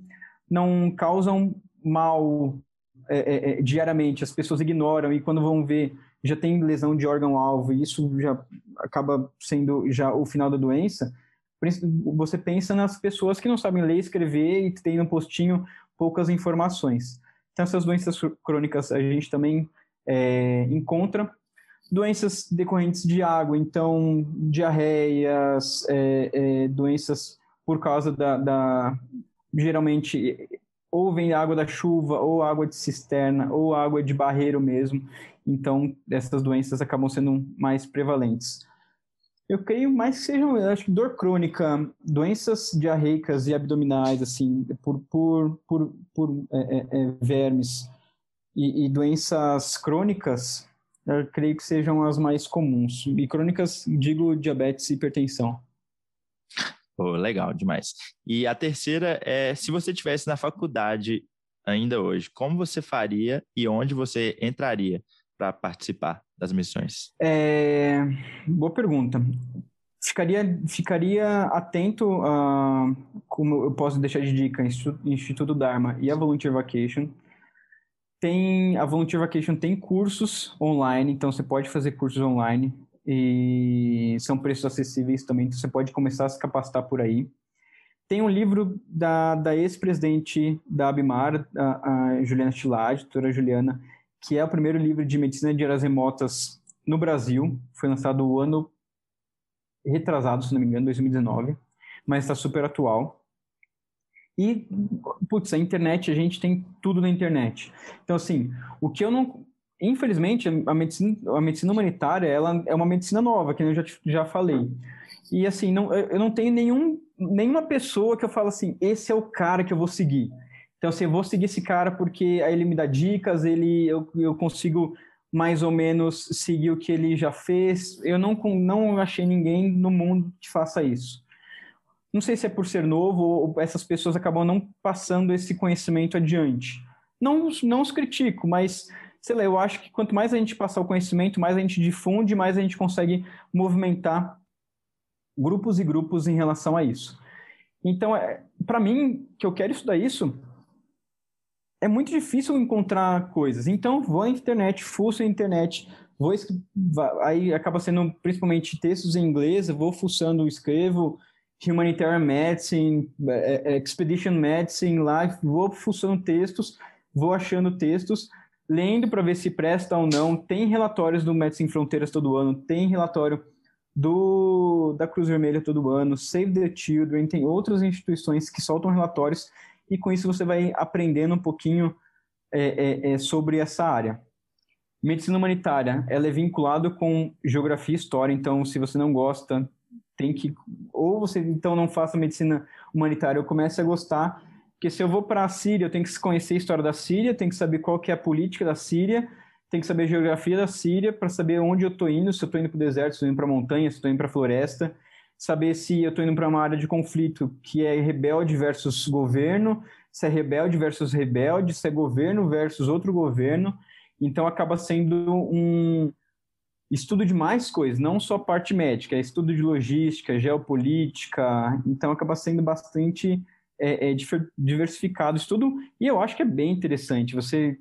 não causam mal é, é, é, diariamente, as pessoas ignoram e quando vão ver já tem lesão de órgão-alvo e isso já acaba sendo já o final da doença, você pensa nas pessoas que não sabem ler escrever e tem no postinho poucas informações. Então, essas doenças crônicas a gente também é, encontra. Doenças decorrentes de água, então, diarreias, é, é, doenças por causa da, da. Geralmente, ou vem água da chuva, ou água de cisterna, ou água de barreiro mesmo. Então, essas doenças acabam sendo mais prevalentes. Eu creio mais que sejam, acho que dor crônica, doenças diarreicas e abdominais, assim, por, por, por, por é, é, é, vermes e, e, doenças crônicas, eu creio que sejam as mais comuns. E crônicas, digo diabetes e hipertensão. Oh, legal demais. E a terceira é, se você tivesse na faculdade ainda hoje, como você faria e onde você entraria para participar? das missões? É, boa pergunta. Ficaria, ficaria atento a, como eu posso deixar de dica, Instituto Dharma e a Volunteer Vacation. Tem, a Volunteer Vacation tem cursos online, então você pode fazer cursos online e são preços acessíveis também, então você pode começar a se capacitar por aí. Tem um livro da, da ex-presidente da Abimar, a, a Juliana Stilade, doutora Juliana, que é o primeiro livro de medicina de áreas remotas no Brasil. Foi lançado o ano retrasado, se não me engano, 2019, mas está super atual. E, putz, a internet, a gente tem tudo na internet. Então, assim, o que eu não. Infelizmente, a medicina, a medicina humanitária ela é uma medicina nova, que eu já, já falei. E, assim, não, eu não tenho nenhum nenhuma pessoa que eu falo assim, esse é o cara que eu vou seguir. Então, assim, eu vou seguir esse cara porque aí ele me dá dicas, ele, eu, eu consigo mais ou menos seguir o que ele já fez. Eu não, não achei ninguém no mundo que faça isso. Não sei se é por ser novo ou essas pessoas acabam não passando esse conhecimento adiante. Não, não os critico, mas, sei lá, eu acho que quanto mais a gente passar o conhecimento, mais a gente difunde, mais a gente consegue movimentar grupos e grupos em relação a isso. Então, é, para mim, que eu quero estudar isso, é muito difícil encontrar coisas. Então, vou na internet, fuço a internet, vou aí acaba sendo principalmente textos em inglês, vou fuçando, escrevo Humanitarian Medicine, é, é, Expedition Medicine lá, vou fuçando textos, vou achando textos, lendo para ver se presta ou não. Tem relatórios do Medicine Fronteiras todo ano, tem relatório do, da Cruz Vermelha todo ano, Save the Children, tem outras instituições que soltam relatórios e com isso você vai aprendendo um pouquinho é, é, é, sobre essa área. Medicina humanitária, ela é vinculada com geografia e história, então se você não gosta, tem que ou você então não faça medicina humanitária ou comece a gostar, porque se eu vou para a Síria, eu tenho que conhecer a história da Síria, tenho que saber qual que é a política da Síria, tem que saber a geografia da Síria para saber onde eu estou indo, se eu estou indo para o deserto, se estou indo para a montanha, se estou indo para a floresta, saber se eu estou indo para uma área de conflito que é rebelde versus governo, se é rebelde versus rebelde, se é governo versus outro governo. Então acaba sendo um estudo de mais coisas, não só parte médica, é estudo de logística, geopolítica. Então acaba sendo bastante é, é, diversificado estudo e eu acho que é bem interessante você,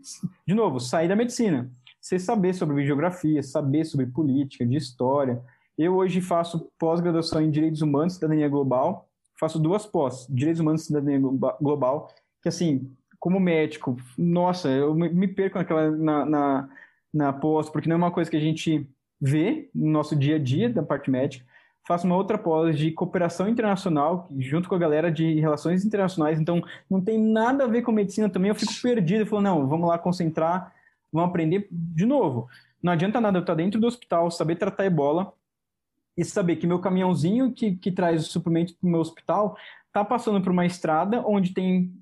de novo, sair da medicina você saber sobre geografia, saber sobre política, de história. Eu hoje faço pós-graduação em Direitos Humanos e Cidadania Global, faço duas pós, Direitos Humanos e Cidadania Global, que assim, como médico, nossa, eu me perco naquela, na, na, na pós, porque não é uma coisa que a gente vê no nosso dia a dia da parte médica. Faço uma outra pós de cooperação internacional, junto com a galera de relações internacionais, então não tem nada a ver com medicina também, eu fico perdido, eu falo, não, vamos lá concentrar vão aprender de novo. Não adianta nada eu estar dentro do hospital, saber tratar ebola e saber que meu caminhãozinho que, que traz o suplemento para o meu hospital está passando por uma estrada onde tem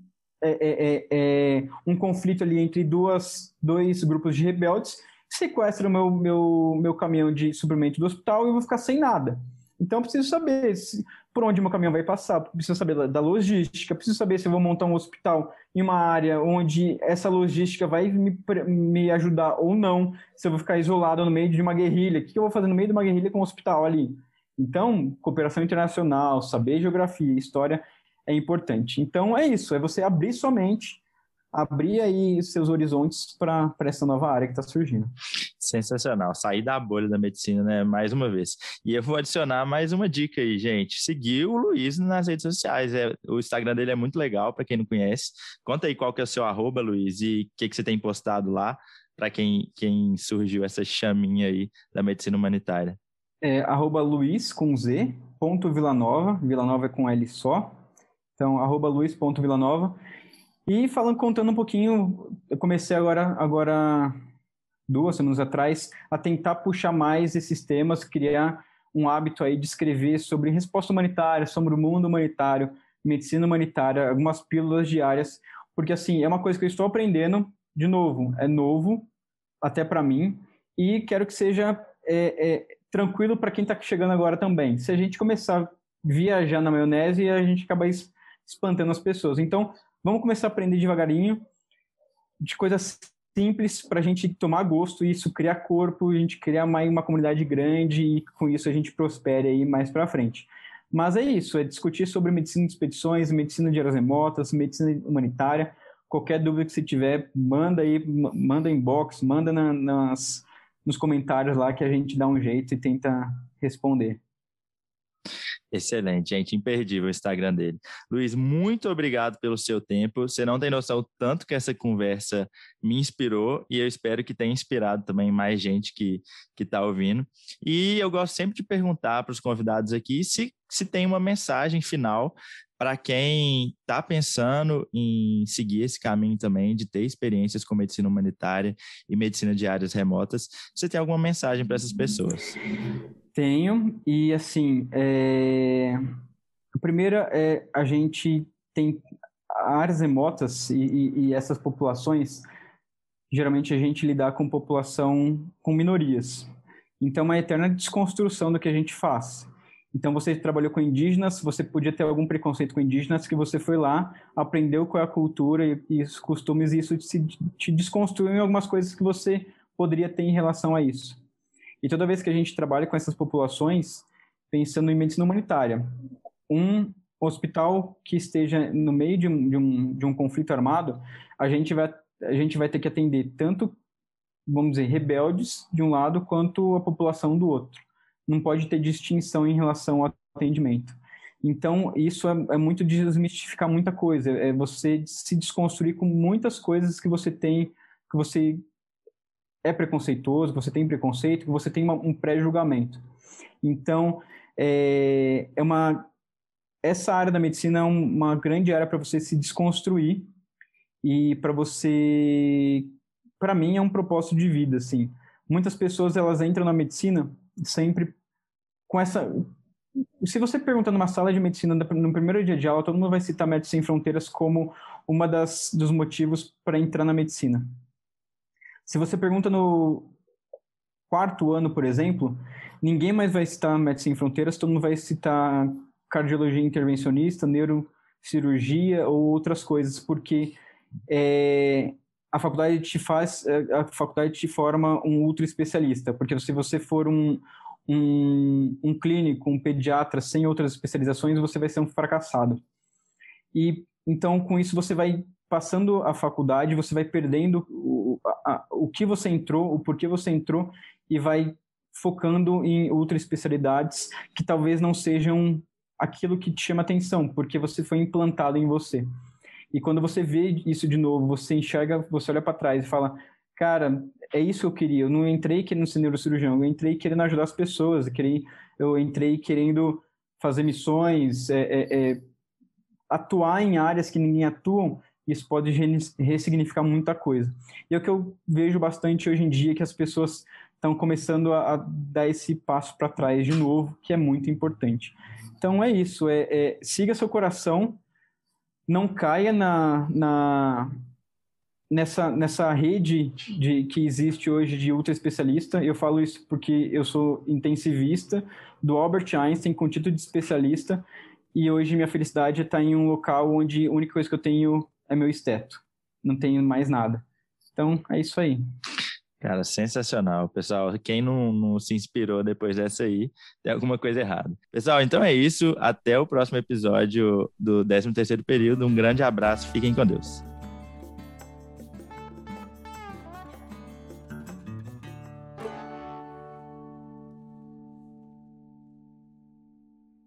é, é, é, é, um conflito ali entre duas, dois grupos de rebeldes, sequestra o meu, meu, meu caminhão de suplemento do hospital e eu vou ficar sem nada. Então, eu preciso saber se, por onde meu caminhão vai passar, preciso saber da, da, logística, preciso saber se eu vou montar um hospital em uma área onde essa logística vai me, me ajudar ou não, se eu vou ficar isolado no meio de uma guerrilha, o que eu vou fazer no meio de uma guerrilha com um hospital ali? Então, cooperação internacional, saber geografia, história é importante. Então, é isso, é você abrir sua mente abrir aí seus horizontes para essa nova área que está surgindo. Sensacional, sair da bolha da medicina, né? Mais uma vez. E eu vou adicionar mais uma dica aí, gente. Seguir o Luiz nas redes sociais. É, o Instagram dele é muito legal, para quem não conhece. Conta aí qual que é o seu arroba, Luiz, e o que, que você tem postado lá, para quem, quem surgiu essa chaminha aí da medicina humanitária. É arroba Luiz com Z, ponto Villanova, Villanova é com L só. Então, arroba Luiz ponto Villanova. E falando, contando um pouquinho, eu comecei agora, agora duas semanas atrás, a tentar puxar mais esses temas, criar um hábito aí de escrever sobre resposta humanitária, sobre o mundo humanitário, medicina humanitária, algumas pílulas diárias, porque assim, é uma coisa que eu estou aprendendo, de novo, é novo, até para mim, e quero que seja é, é, tranquilo para quem está chegando agora também. Se a gente começar a viajar na maionese, a gente acaba espantando as pessoas. Então, Vamos começar a aprender devagarinho, de coisas simples para a gente tomar gosto e isso criar corpo, a gente criar uma, uma comunidade grande e com isso a gente prospere aí mais para frente. Mas é isso, é discutir sobre medicina de expedições, medicina de áreas remotas, medicina humanitária. Qualquer dúvida que você tiver, manda aí, manda inbox, manda na, nas, nos comentários lá que a gente dá um jeito e tenta responder. Excelente, gente, imperdível o Instagram dele. Luiz, muito obrigado pelo seu tempo. Você não tem noção tanto que essa conversa me inspirou e eu espero que tenha inspirado também mais gente que está ouvindo. E eu gosto sempre de perguntar para os convidados aqui se, se tem uma mensagem final para quem está pensando em seguir esse caminho também, de ter experiências com medicina humanitária e medicina de áreas remotas, você tem alguma mensagem para essas pessoas? Tenho, e assim, é... a primeira é a gente tem áreas remotas e, e, e essas populações, geralmente a gente lidar com população com minorias. Então, é uma eterna desconstrução do que a gente faz. Então, você trabalhou com indígenas, você podia ter algum preconceito com indígenas, que você foi lá, aprendeu qual é a cultura e, e os costumes, e isso te, te desconstruiu em algumas coisas que você poderia ter em relação a isso. E toda vez que a gente trabalha com essas populações, pensando em medicina humanitária, um hospital que esteja no meio de um, de um, de um conflito armado, a gente, vai, a gente vai ter que atender tanto, vamos dizer, rebeldes de um lado, quanto a população do outro não pode ter distinção em relação ao atendimento. Então, isso é, é, muito desmistificar muita coisa, é você se desconstruir com muitas coisas que você tem, que você é preconceituoso, que você tem preconceito, que você tem uma, um pré-julgamento. Então, é, é uma essa área da medicina é uma grande área para você se desconstruir e para você, para mim, é um propósito de vida, assim. Muitas pessoas elas entram na medicina sempre com essa. Se você pergunta numa sala de medicina no primeiro dia de aula, todo mundo vai citar Médicos Sem Fronteiras como uma das dos motivos para entrar na medicina. Se você pergunta no quarto ano, por exemplo, ninguém mais vai citar Médicos Sem Fronteiras, todo mundo vai citar cardiologia intervencionista, neurocirurgia ou outras coisas, porque é, a faculdade te faz, a faculdade te forma um ultra especialista, porque se você for um, um, um clínico, um pediatra sem outras especializações, você vai ser um fracassado. E então, com isso, você vai passando a faculdade, você vai perdendo o, a, o que você entrou, o porquê você entrou, e vai focando em outras especialidades que talvez não sejam aquilo que te chama atenção, porque você foi implantado em você. E quando você vê isso de novo, você enxerga, você olha para trás e fala: cara, é isso que eu queria. Eu não entrei querendo ser neurocirurgião, eu entrei querendo ajudar as pessoas, eu, entrei querendo fazer missões, é, é, é, atuar em áreas que ninguém atua, isso pode ressignificar muita coisa. E é o que eu vejo bastante hoje em dia, que as pessoas estão começando a, a dar esse passo para trás de novo, que é muito importante. Então é isso, é, é siga seu coração, não caia na, na nessa, nessa rede de, que existe hoje de ultra especialista. Eu falo isso porque eu sou intensivista do Albert Einstein com título de especialista e hoje minha felicidade está em um local onde a única coisa que eu tenho é meu esteto. Não tenho mais nada. Então, é isso aí. Cara, sensacional. Pessoal, quem não, não, se inspirou depois dessa aí, tem alguma coisa errada. Pessoal, então é isso. Até o próximo episódio do 13º período. Um grande abraço. Fiquem com Deus.